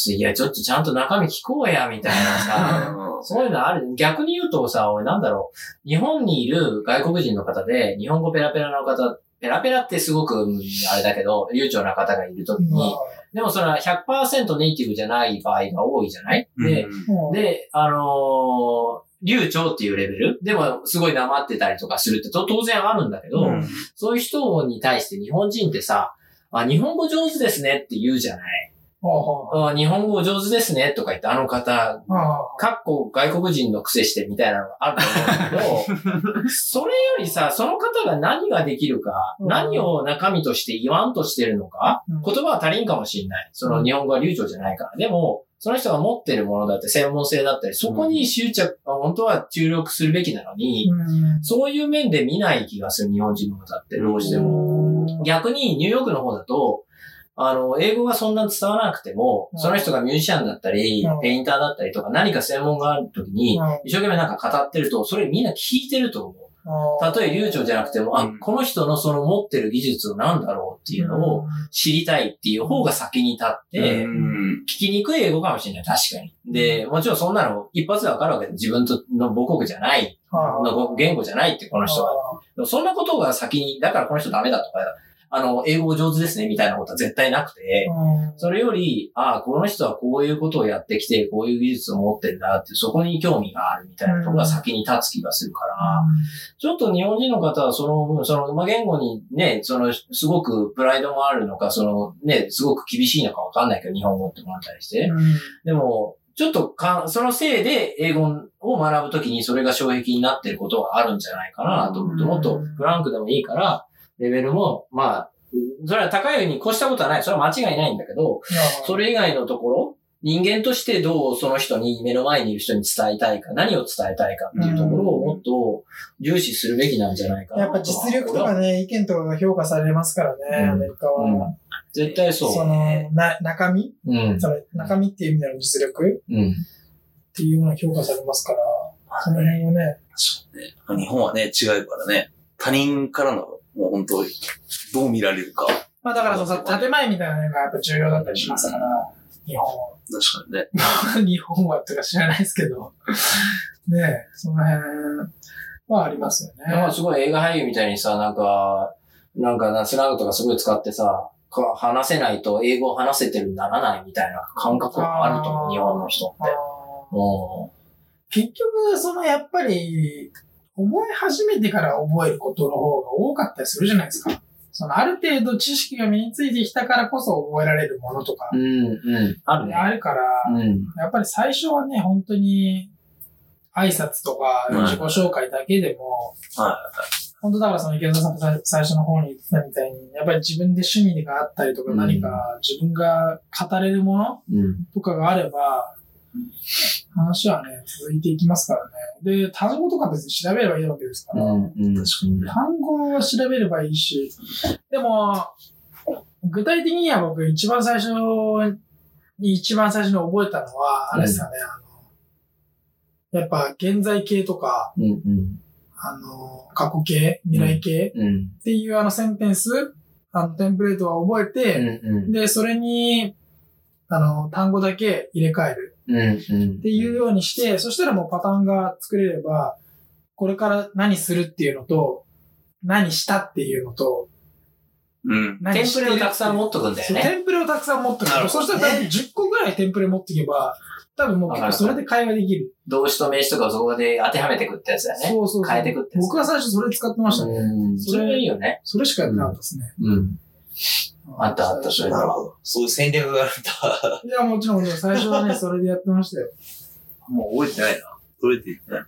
いや、ちょっとちゃんと中身聞こうや、みたいなさ、そういうのある。逆に言うとさ、俺なんだろう、日本にいる外国人の方で、日本語ペラペラの方、ペラペラってすごく、うんあれだけど、流暢な方がいるときに、でもそれは100%ネイティブじゃない場合が多いじゃない？で、で、あのー流暢っていうレベル？でもすごい黙ってたりとかするってと当然あるんだけど、うん。そういう人に対して日本人ってさ、あ、日本語上手ですねって言うじゃない？あ日本語上手ですねとか言ってあの方、かっこ外国人の癖してみたいなのがあると思うんだけど、それよりさ、その方が何ができるか、うん。何を中身として言わんとしてるのか、うん。言葉は足りんかもしれない。その日本語は流暢じゃないから。でも、その人が持ってるものだって専門性だったり、そこに執着、あ本当は注力するべきなのに、うん。そういう面で見ない気がする日本人の方って、どうしても。逆にニューヨークの方だと、あの、英語がそんな伝わらなくても、うん。その人がミュージシャンだったり、うん。ペインターだったりとか、何か専門がある時に、うん。一生懸命なんか語ってると、それみんな聞いてると思う。たとえ流暢じゃなくても、あうん、この人のその持ってる技術を何だろうっていうのを知りたいっていう方が先に立って、うん。聞きにくい英語かもしれない、確かに。で、もちろんそんなの一発でわかるわけで、自分との母国じゃない、の言語じゃないって、この人は。でもそんなことが先に、だからこの人ダメだとか、あの、英語上手ですね、みたいなことは絶対なくて、それより、ああ、この人はこういうことをやってきて、こういう技術を持ってんだって、そこに興味があるみたいなところが先に立つ気がするから、ちょっと日本人の方は、その、その、まあ、言語にね、その、すごくプライドもあるのか、その、ね、すごく厳しいのかわかんないけど、日本語ってものに対して。でも、ちょっとか、そのせいで英語を学ぶときにそれが障壁になってることがあるんじゃないかなと思って、うん。もっとフランクでもいいから、レベルも、まあ、それは高いに越したことはない。それは間違いないんだけど、それ以外のところ人間としてどうその人に、目の前にいる人に伝えたいか、何を伝えたいかっていうところをもっと重視するべきなんじゃないかなやっぱ実力とかね、意見とかが評価されますからね、うんアメリカは。うん絶対そう。その、な、中身？うん。その中身っていう意味での実力？うん。っていうものが評価されますから、その辺をね、確かにね。日本はね、違うからね。他人からの、もう本当どう見られるか。まあだからそのさ、建前みたいなのがやっぱ重要だったりしますから、日本は。確かにね。日本 はとか知らないですけど、ねえ、その辺はありますよね。なんかすごい映画俳優みたいにさ、なんか、なんかな、スラングとかすごい使ってさ、か話せないと英語を話せてるにならないみたいな感覚があると思う、日本の人って。結局、そのやっぱり、覚え始めてから覚えることの方が多かったりするじゃないですか。そのある程度知識が身についてきたからこそ覚えられるものとか、ん。うん、うん。あるね。あるから、うん。やっぱり最初はね、本当に挨拶とかうん自己紹介だけでも、は本当だからその池田さんが最最初の方に言ってたみたいに、やっぱり自分で趣味があったりとかうん何か自分が語れるものうん。とかがあれば、話はね、続いていきますからね。で、単語とか別に調べればいいわけですから、うん。うん。確かにね。単語は調べればいいし、でも、具体的には僕一番最初に、一番最初に覚えたのは、あれですかね、あの、やっぱ現在形とか、うん。うん。あの、過去形、未来形うん。っていうあのセンテンス、あのテンプレートは覚えうて、ん。うん。で、それに、あの、単語だけ入れ替えるうん。うん。っていうようにして、そしたらもうパターンが作れれば、これから何するっていうのと、何したっていうのと、うん。テンプレをたくさん持っとくんだよね。テンプレをたくさん持ってる。なるほどねそしたら多分10個ぐらいテンプレ持っていけば、多分もう結構それで会話できる。動詞と名詞とかをそこで当てはめてくってやつだよね。そうそうそう。変えてくってやつ僕は最初それ使ってましたね。うん。それがいいよね。それしかやってなかったですね。うん。あったあったそれなるほど。そういう戦略があるんだ。いや、もちろん、最初はね、それでやってましたよ。もう覚えてないな。覚えてない。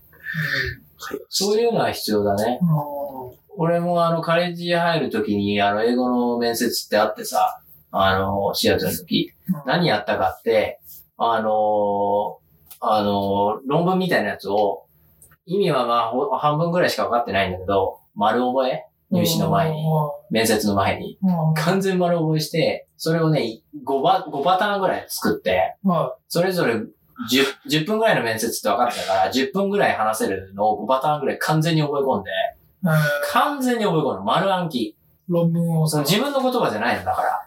そういうのは必要だね。うん俺もあの、カレッジ入るときに、あの、英語の面接ってあってさ、あの、シアトルの時、何やったかって、あの、あの、論文みたいなやつを、意味はまあ、ほ半分ぐらいしか分かってないんだけど、丸覚え入試の前に、面接の前に、完全丸覚えして、それをね、5パ5パターンぐらい作って、はそれぞれ 10, 10分ぐらいの面接って分かってたから、10分ぐらい話せるのを5パターンぐらい完全に覚え込んで、完全に覚え込むの。丸暗記。論文をさ、その自分の言葉じゃないのだから。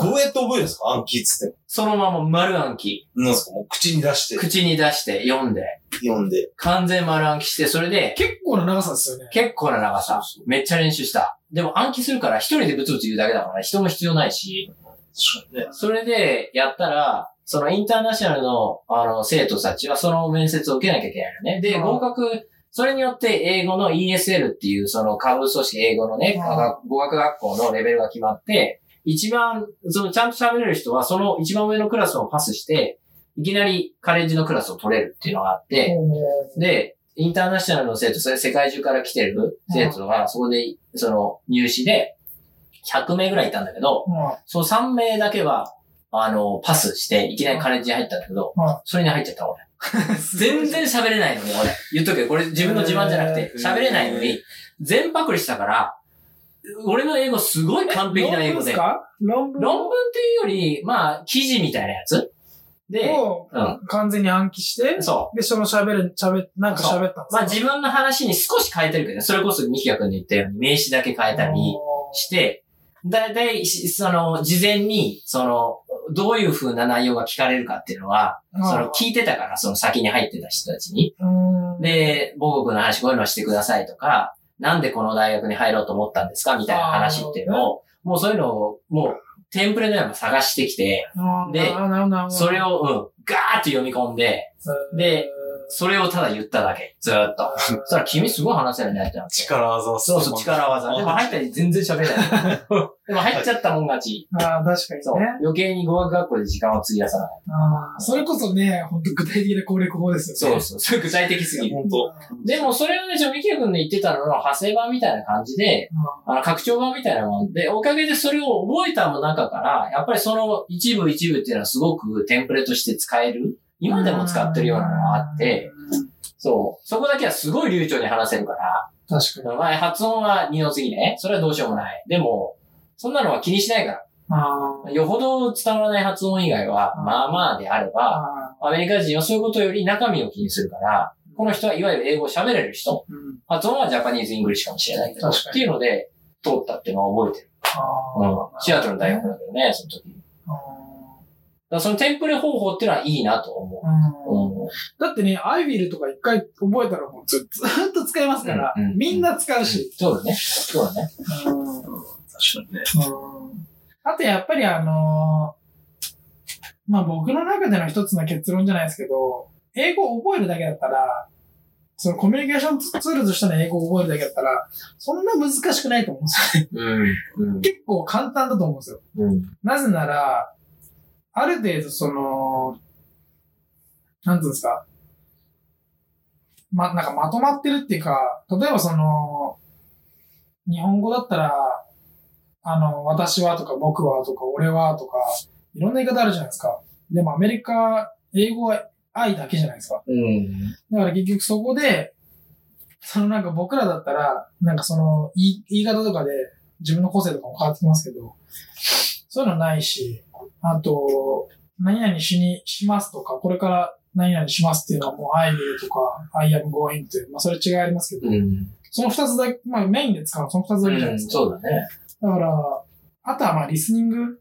どうやって覚えるんですか？暗記っつってそのまま丸暗記。も。なんですか？もう口に出して口に出して読んで、読んで。完全丸暗記して、それで結構な長さですよね。結構な長さ。めっちゃ練習した。でも暗記するから一人でブツブツ言うだけだから人も必要ないし、確かにね。それでやったら、そのインターナショナルの、あの、生徒たちはその面接を受けなきゃいけないのね。で、うん合格、それによって英語の ESL っていうその下部組織英語のね、うん。語学学校のレベルが決まって、一番、そのちゃんと喋れる人はその一番上のクラスをパスして、いきなりカレッジのクラスを取れるっていうのがあって、で、インターナショナルの生徒、それ世界中から来てる生徒が、そこで、その入試で、100名ぐらいいたんだけど、うん。その3名だけは、あの、パスして、いきなりカレッジに入ったんだけどうん、それに入っちゃった俺。全然喋れないの。に、俺。言っとくけど、これ自分の自慢じゃなくて喋れないのに、全パクリしたから、俺の英語すごい完璧な英語で。論文ですか？論文？論文っていうより、まあ、記事みたいなやつ。で、をう完全に暗記して、そう。で、その喋る、喋、なんか喋ったんですかまあ自分の話に少し変えてるけどね、それこそミキヤ君に言ったように名詞だけ変えたりして、だいたい、しその、事前に、その、どういう風な内容が聞かれるかっていうのは、うん。その、聞いてたから、その先に入ってた人たちに。うん。で、母国の話こういうのしてくださいとか、なんでこの大学に入ろうと思ったんですかみたいな話っていうのを、もうそういうのを、もう、テンプレのような探してきて、うん。でそれを、うん、ガーッと読み込んで、で、それをただ言っただけ。ずーっと。そしたら君すごい話せるねってなって。力技をそうそう、力技。でも入ったり全然喋れない。でも入っちゃったもん勝ち。ああ、確かにそう。ね。余計に語学学校で時間を費やさない。ああ、それこそね、本当具体的な攻略法ですよね。そうそう。それ具体的すぎる。本当。でもそれをね、ちょ、ミキヤ君の言ってたのの派生版みたいな感じで、あの、拡張版みたいなもんで、おかげでそれを覚えたの中から、やっぱりその一部一部っていうのはすごくテンプレとして使える。今でも使ってるようなのがあって、そう。そこだけはすごい流暢に話せるから、確かに。まあ、発音は二の次ね。それはどうしようもない。でも、そんなのは気にしないから。あよほど伝わらない発音以外は、まあまあであれあ。ば。アメリカ人はそういうことより中身を気にするから、この人はいわゆる英語を喋れる人。うん。発音は Japanese English かもしれないけど、確かにっていうので、通ったっていうのは覚えてる。あうん。シアトルの大学だけどね、その時。だそのテンプレ方法っていうのはいいなと思うんう。うん。だってね、アイビルとか一回覚えたらもうずっと使えますから、うんうんみんな使うし。そうだね。そうだね。うん確かにね。あとやっぱりあのーまあ僕の中での一つの結論じゃないですけど、英語を覚えるだけだったら、そのコミュニケーションツールとしての英語を覚えるだけだったら、そんな難しくないと思うんですよ。うん。うん。結構簡単だと思うんですよ。うん。なぜなら、ある程度その、なんていうんですか、ま、なんかまとまってるっていうか、例えばその、日本語だったら、あの、私はとか僕はとか俺はとか、いろんな言い方あるじゃないですか。でもアメリカ、英語は愛だけじゃないですか。うん。だから結局そこで、そのなんか僕らだったら、なんかそのあと、何々しに、しますとか、これから何々しますっていうのはもう I will とか I am going って、まあそれ違いありますけど、うん。その二つだけ、まあメインで使うのその二つだけじゃないですか。そうだね。だから、あとはまあリスニング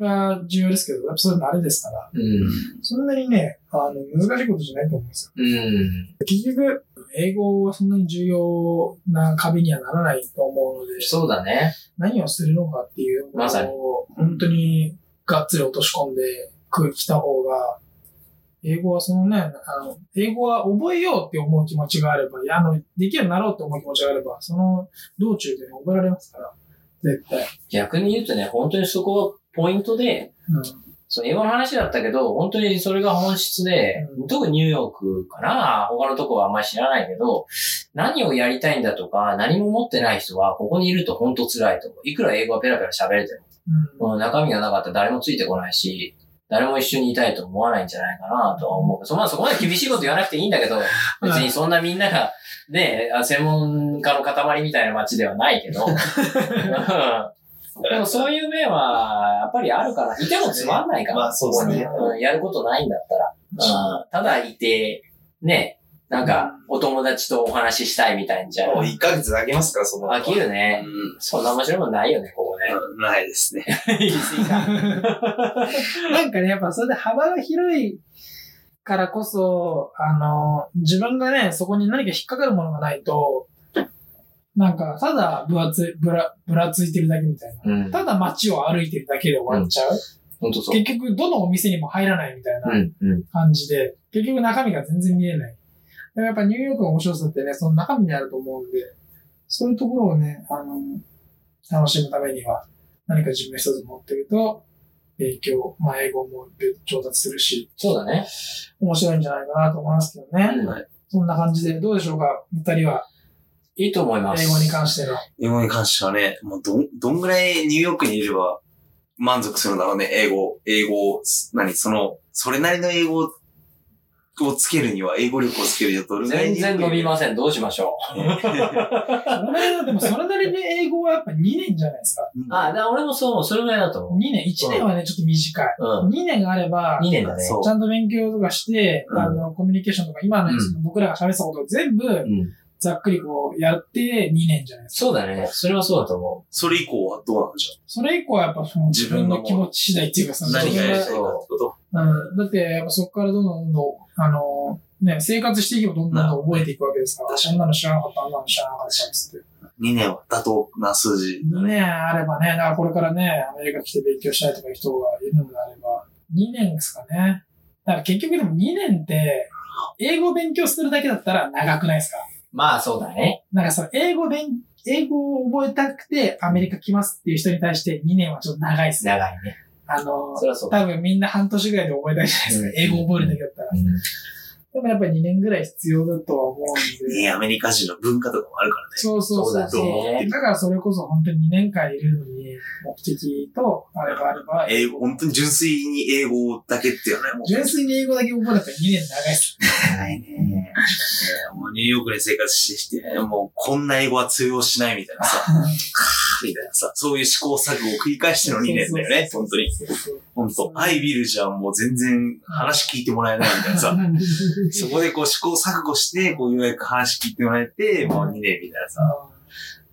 が重要ですけど、やっぱそれ慣れですから、うん。そんなにね、あの、難しいことじゃないと思うんですよ。うん。結局、英語はそんなに重要な壁にはならないと思うので、そうだね。何をするのかっていうまさにのを本当にがっつり落とし込んできた方が、英語はそのね、あの、英語は覚えようって思う気持ちがあれば、あの、できるようになろうって思う気持ちがあれば、その道中で、ね、覚えられますから、絶対。逆に言うとね、本当にそこがポイントで、うん。その英語の話だったけど、本当にそれが本質で、うん特にニューヨークかな他のとこはあんまり知らないけど、何をやりたいんだとか、何も持ってない人は、ここにいると本当辛いと思う。いくら英語がペラペラ喋れても、うん。うん中身がなかったら誰もついてこないし、誰も一緒にいたいと思わないんじゃないかなとは思う。そまあそこまで厳しいこと言わなくていいんだけど、別にそんなみんなが、ね、あ専門家の塊みたいな街ではないけど、う んでもそういう面は、やっぱりあるから、いてもつまんないから、まあそうですねうんやることないんだったら。うんただいて、ね、なんか、お友達とお話ししたいみたいんじゃん。もう1ヶ月であげますから、その。飽きるね。うそんな面白いもんないよね、ここ。ないですね。言い過ぎか。なんかね、やっぱそれで幅が広いからこそ、あの、自分がね、そこに何か引っかかるものがないと、なんか、ただぶらつ、ぶら、ぶらついてるだけみたいな。うん。ただ街を歩いてるだけで終わっちゃう。ほんう。結局、どのお店にも入らないみたいなうん、うん。感じで、結局中身が全然見えない。やっぱニューヨークの面白さってね、その中身にあると思うんで、そういうところをね、あの、楽しむためには、何か自分一つ持ってると、勉強、まあ英語も上達するし、そうだね。面白いんじゃないかなと思いますけどね。うんはいそんな感じで、どうでしょうか？二人は、いいと思います。英語に関しての。英語に関してはね、もうどん、どんぐらいニューヨークにいれば満足するんだろうね、英語。英語を、何、その、それなりの英語をつけるには、英語力をつけるにはどれぐらい全然伸びまません。どうしましょう。それなりの、で もそれなりに英語はやっぱ2年じゃないですか。あ、だから俺もそう。それぐらいだと思2年、1年はね、ちょっと短い。う。うん。2年あれば、2年だね。ちゃんと勉強とかして、うんあの、コミュニケーションとか、今のやつ僕らが喋ってたことを全部、うん。ざっくりこう、やって2年じゃないですか。そうだね。それはそうだと思それ以降はどうなんでしょそれ以降はやっぱその自分の気持ち次第っていうか、そうの何がやり自分たいかってこと？うん。だって、やっぱそこからどんどんどんどん、あの、ね、生活していけばどんどんどん覚えていくわけですから、確かにそんなの知らなかった、あんなの知らなかったっつって。?2 年は妥当な数字。2年あればね、だからこれからね、アメリカ来て勉強したいとかいう人がいるのであれば、2年ですかね。だから結局でも2年って、英語を勉強するだけだったら長くないですか？まあそうだね。なんかその英語勉、英語を覚えたくてアメリカ来ますっていう人に対して2年はちょっと長いっすね。長いね。あの。多分みんな半年ぐらいで覚えたいじゃないですか。英語を覚えるだけだったら。うんでもやっぱり2年ぐらい必要だとは思うんで。ねアメリカ人の文化とかもあるからね。そうそうそうそうだねだからそれこそ本当に2年間いるのに、目的とあればあれば、英語、本当に純粋に英語だけっていうのはね、もう。純粋に英語だけ覚えたら2年長いっす。長いね。もうニューヨークで生活してきて、もうこんな英語は通用しないみたいなさ、みたいなさ、そういう試行錯誤を繰り返しての2年だよね、本当に。本当。アイビルじゃん、もう全然話聞いてもらえないみたいなさ。そこでこう試行錯誤して、こうようやく話聞いてもらえて、もう2年みたいなさ、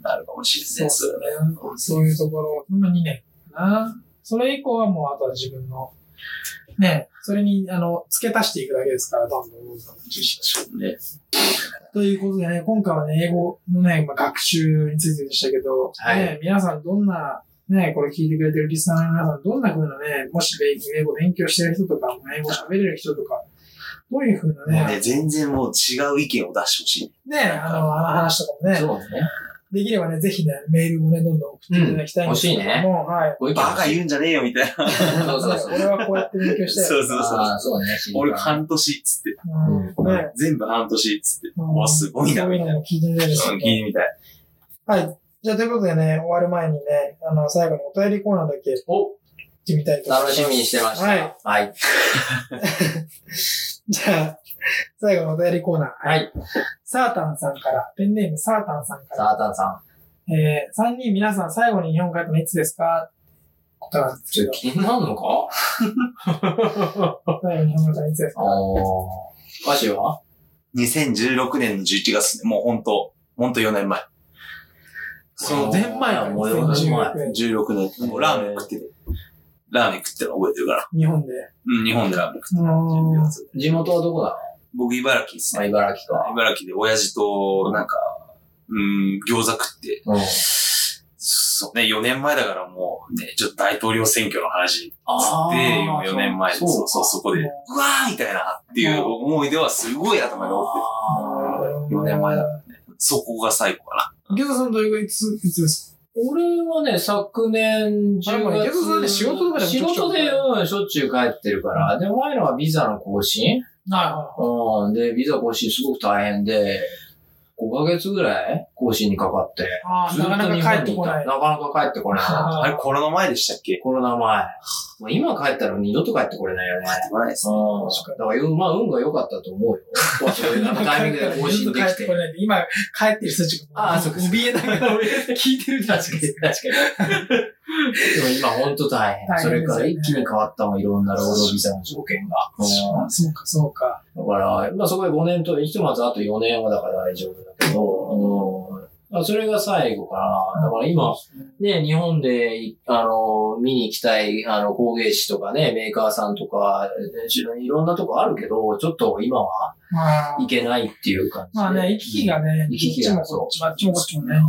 なるかもしれないですですね。そういうところ、まあ2年かな。それ以降はもうあとは自分の、ね、それに、あの、付け足していくだけですから、どんどんどんどんね。ということでね、今回はね、英語のね、まあ、学習についてでしたけど、はいね、皆さんどんな、ね、これ聞いてくれてるリスナーの皆さん、どんな風なね、もし英語勉強してる人とか、英語喋れる人とか、どういう風なもうね、ね、全然もう違う意見を出してほしい。ね、あの、あの話とかもね、そうね。できればね、ぜひね、メールもね、どんどん送っていただきたいんですけども、はい。ご意見バカ言うんじゃねえよみたいな。そうそうそう。俺はこうやって勉強したい。そうそうそう。ああ、そうね。俺半年っつって。うん。ね。全部半年っつって。うんわ、すごいな、みたいな。も聞いてみたいです聞いてみたい。はい。じゃあ、ということでね、終わる前にね、あの、最後にお便りコーナーだけ行おってみたいと思います。楽しみにしてました。はい。はい。じゃあ、最後のお便りコーナー。はい。サータンさんから、ペンネームサータンさんから、サータンさえー、3人皆さん最後に日本帰ったのいつですか？ことなんですけどん。、気になるのか？最後に日本帰ったのいつですか？ああ。歌詞は？2016年の11月ね、もうほんと、ほんと4年前。その年前からもう4年前。2016年16年。もうラーメン食ってて。ラーメン食ってるの覚えてるから。日本で。うん、日本でラーメン食って。る。地元はどこだ？僕、茨城ですあ、ね。茨城か。茨城で親父と、なんか、うん、餃子食って、うん。そうね、4年前だからもうね、ちょっと大統領選挙の話あで、ー4年前で、そうそうそう、そこで、うわーみたいなっていう思い出はすごい頭に残ってる。4年前だからね。そこが最後か池田さんどれぐらいいつ、いつです俺はね、昨年10あでも池田さんね月。仕事とかでも仕事で、うん、しょっちゅう帰ってるから。で、前のはビザの更新？かはいはうん。で、ビザ更新すごく大変で、5ヶ月ぐらい？更新にかかって。い。ああ、ずっとなかなか帰ってこない。なかなか帰ってこない。な。あれ、コロナ前でしたっけ？コロナ前。もう今帰ったら二度と帰ってこれないよね。帰ってこないですね。うん。だから、うんまあ、運が良かったと思うよ。そういうタイミングで更新できて帰ってこ。ないで今、帰ってる人たちが、ああそうか怯えながら聞いてる確かに、確かに。でも今ほんと大変。それから一気に変わったもん、いろんな労働ビザの条件が。そうか、そうか。だから、まあそこで5年と、ひとまずあと4年はだから大丈夫だけど、うんまあそれが最後かな。だから今、ね、日本で、いあの、見に行きたい、あの、工芸士とかね、メーカーさんとか、いろんなとこあるけど、ちょっと今はまあ行けないっていう感じで。まあね、行き来がね、行き来がこっちもこっちもね。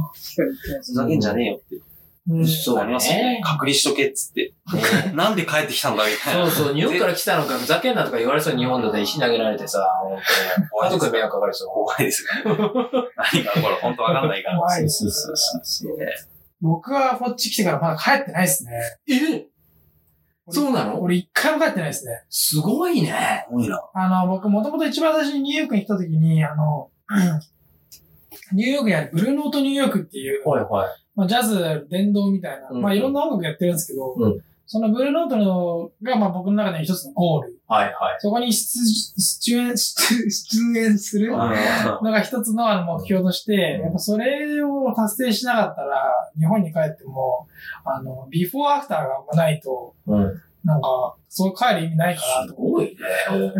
ふざけんじゃねえよって。うんそうありますよね。隔離しとけっつって。ね なんで帰ってきたんだみたいな。そうそう、日本から来たのか、ふざけんなとか言われそう、日本だと石投げられてさ、本当に。家族に迷惑かかるそう。怖いですよね。何がこれ本当わかんないから。怖いですそうそうそう。僕はこっち来てからまだ帰ってないですね。え？そうなの？俺一回も帰ってないですね。すごいね。すごいな。あの、僕もともと一番最初にニューヨークに来た時に、あの、ニューヨークにあるブルーノートニューヨークっていう、はいはい。まあ、ジャズ、電動みたいな、うんまあいろんな音楽やってるんですけど、うんそのブルーノートのがまあ僕の中での一つのゴール。はいはい。そこに出出演、出出演するのが一つのあの目標として、やっぱそれを達成しなかったら、日本に帰っても、あの、ビフォーアフターがないと、うん。なんか、そう帰る意味ないかなとすごいね。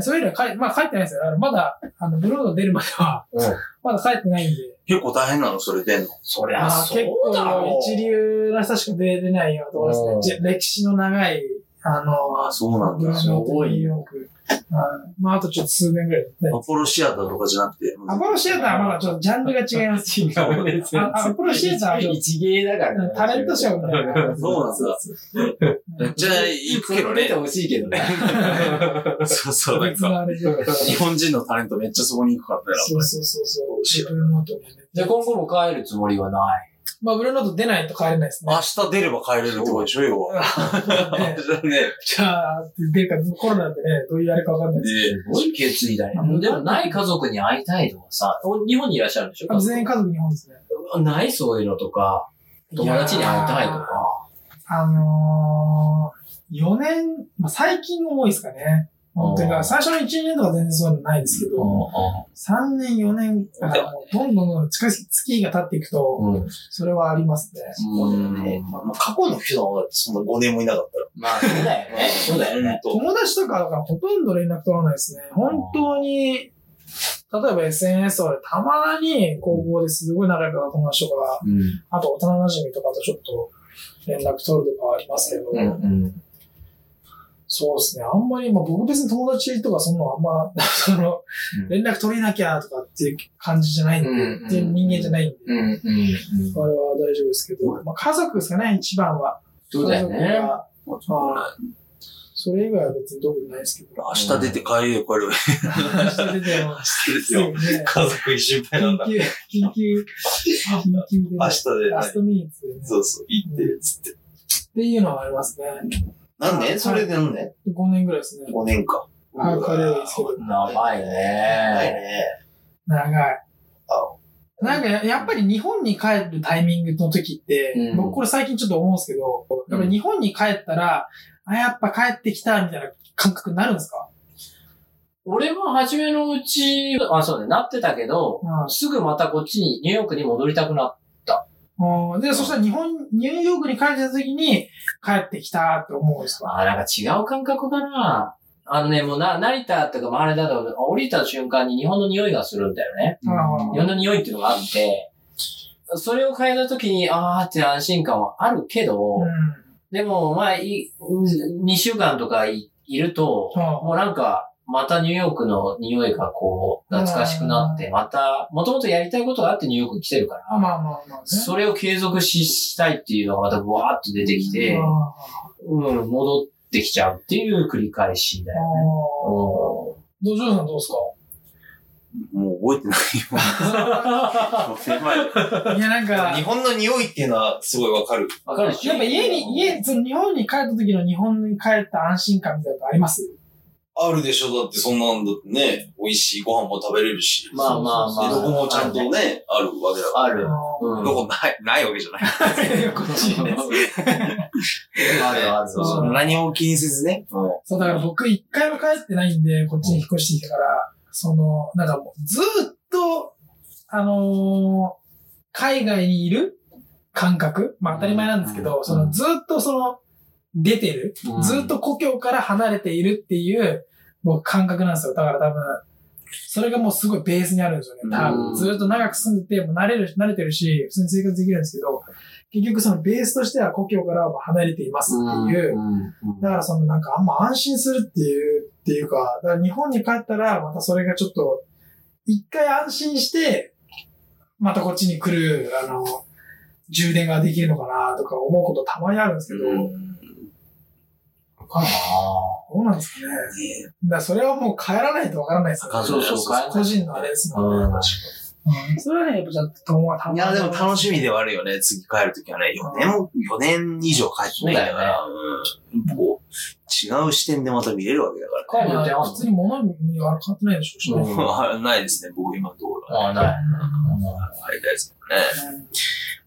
そういうのは帰、まあ帰ってないですよ。まだ、あの、ブロード出るまでは、うん。まだ帰ってないんで。結構大変なのそれ出んの。そりまあゃそう結構だろう。一流な人しか出れないようなところですね。じ歴史の長い、あの、あ、そうなんだ。ブルーノーまあ、あとちょっと数年ぐらいで、ね。アポロシアターとかじゃなくて。アポロシアターはまだちょっとジャンルが違います。違うねあアポロシアターはちょっ一芸だからねとタレントショーみたいな。そうなんだ。めっちゃ行くけどね。出てほしいけどね。そうそう、なんか。日本人のタレントめっちゃそこに行くからね。そうそうそうそう。自分のとね。じゃあ今後も帰るつもりはない。まあ、ブルーノート出ないと帰れないですね。明日出れば帰れるってことでしょ、要は。ね じゃあね。じゃあ、出るか、コロナでね、どういうあれかわかんないですですごい決意だねうん。でもない家族に会いたいとかさ、お日本にいらっしゃるんでし。ょ全員家族日本ですね。ない？そういうのとか、友達に会いたいとか。あのー、4年、まあ、最近多いですかね。本当に。最初の1年とか全然そういうのないですけど、3年、4年、あのどんどんどんどん近い月が経っていくと、うん。それはありますね。そうだよね。まあ、まあ過去の人はそんな5年もいなかったら。まあ、そうだよね。そうだよね。友達とかだからほとんど連絡取らないですね。本当に、例えば SNS とかでたまに高校ですごい仲良くなった友達とか、うん。あと幼馴染とかとちょっと連絡取るとかはありますけど、うん。そうですね。あんまり、まあ僕別に友達とかそんなのあんま、その、連絡取れなきゃとかっていう感じじゃないんで、うんっていう人間じゃないんで、うん。うん。あれは大丈夫ですけど、まあ家族ですかね、一番は。そうだよね。まあ、それ以外は別に特にないですけど。明日出て帰れよ、帰れよ。明日出ても、明日ですすぐね、家族に心配なんだ。緊急、緊急、緊急でね、明日で、ラストミニッツでね、そうそう、行って、つって。っていうのはありますね。何年それで何年5年ぐらいですね。?5 年か。早く帰ればいいですけど。長いね。ね。長い。あなんかややっぱり日本に帰るタイミングの時って、うん僕これ最近ちょっと思うんですけど、やっぱり日本に帰ったら、あ、やっぱ帰ってきたみたいな感覚になるんですか俺は初めのうち、あ、そうね、なってたけど、うんすぐまたこっちに、ニューヨークに戻りたくなっうんで、そしたら日本、ニューヨークに帰った時に帰ってきたって思うんですかあ、なんか違う感覚かな。あのね、もうな、成田とか、まあ、あれだと、降りた瞬間に日本の匂いがするんだよね。うん日本の匂いっていうのがあって、それを嗅いだ時に、あーって安心感はあるけど、うん。でも、まあ、い、2週間とかいいると、うんもうなんか、またニューヨークの匂いがこう、懐かしくなって、また、もともとやりたいことがあってニューヨークに来てるから、あ、まあまあまあね。それを継続ししたいっていうのがまたブワーっと出てきて、あうん、戻ってきちゃうっていう繰り返しだあよね。うんドジョーさんどうですもう覚えてないよ。5年前かいや、なんか、日本の匂いっていうのはすごいわかる。わかるでしょやっぱ家に、家、その日本に帰った時の日本に帰った安心感みたいなのあります？あるでしょだってそんなんだってね、美味しいご飯も食べれるし。まあまあまあ。でどこもちゃんとね、あるわけだから。ある。うん。どこない、ないわけじゃない。こっちにね。あるある。そうそう何も気にせずね。そう、だから僕一回も帰ってないんで、こっちに引っ越してきたから、その、なんかもうずーっと、あのー海外にいる感覚まあ当たり前なんですけど、うんそのずーっとその、出てる、うん。ずーっと故郷から離れているっていう、僕感覚なんですよ。だから多分、それがもうすごいベースにあるんですよね。多分、うんずーっと長く住んでて、もう慣れる、慣れてるし、普通に生活できるんですけど、結局そのベースとしては故郷からは離れていますっていう、だからそのなんかあんま安心するっていう、っていうか、だから日本に帰ったらまたそれがちょっと、一回安心して、またこっちに来る、あの、充電ができるのかなとか思うことたまにあるんですけど、あどうなんですかね。だからそれはもう帰らないとわからないですよあ。ね。そうそう、個人のあれですもんね。うんうんそれはね、やっぱちょっと友達いや、でも楽しみではあるよね。次帰るときはね。4年も、4年以上帰ってないんだから。うん。こう、違う視点でまた見れるわけだか帰る予定普通に物には変わってないでしょうしね。うんら。ないですね、僕今のところは。あ、ない。帰りたいですね。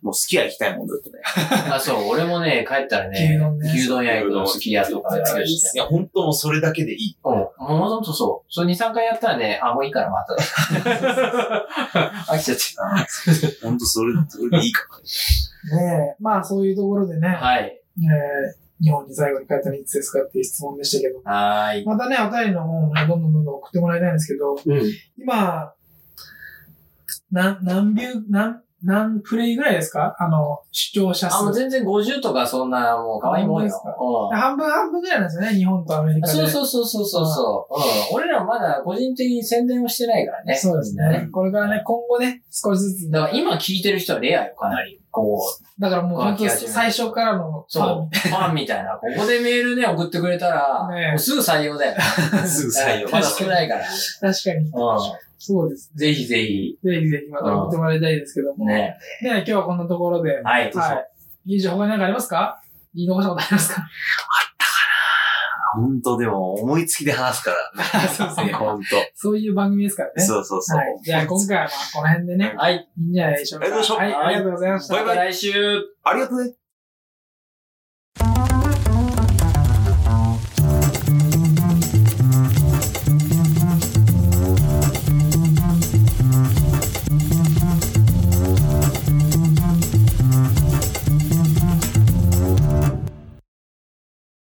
もう好きや行きたいもんだってね。あ、そう、俺もね、帰ったらね、牛丼ね牛丼屋行くの好きやとかやるしね。いや、本当もうそれだけでいい。うん。もうほんとそう。それ2、3回やったらね、あ、もういいからまた。飽きちゃって。ほんとそれ、それでいいかな。ねえ、まあそういうところでね、はい。えー日本に最後に帰ったのいつですかっていう質問でしたけど、はーい。またね、お便りの方もね、どんどんどんどん送ってもらいたいんですけど、うん。今、何、何ビュー、何、何プレイぐらいですか？あの、視聴者あ、もう数。全然50とかそんなもう可愛いもんよ。うん半分半分ぐらいなんですよね、日本とアメリカで。そうそうそうそうそうそう。うん。俺らまだ個人的に宣伝をしてないからね。そうですね。これからね、今後ね、少しずつ。だから今聞いてる人はレアよ、かなり。こう、だからもう最初からのファンそう、ファンみたいな。ここでメールね、送ってくれたら、ねもうすぐ採用だよ。すぐ採用 まだ少ないから。確かに。うそうです。ん。ぜひぜひ。ぜひぜひまた送ってもらいたいですけども。ね。では今日はこんなところで。はい。はい。以上、他に何かありますか？言い残したことありますか？本当でも思いつきで話すから。そうですね本そういう番組ですから当。ね。そうそうそう。はい。じゃあ今回はまあこの辺でね、はい。いいんじゃないでしょうか。ありがとうございましたはい、ありがとうございました。バイバイ来週。ありがとうね。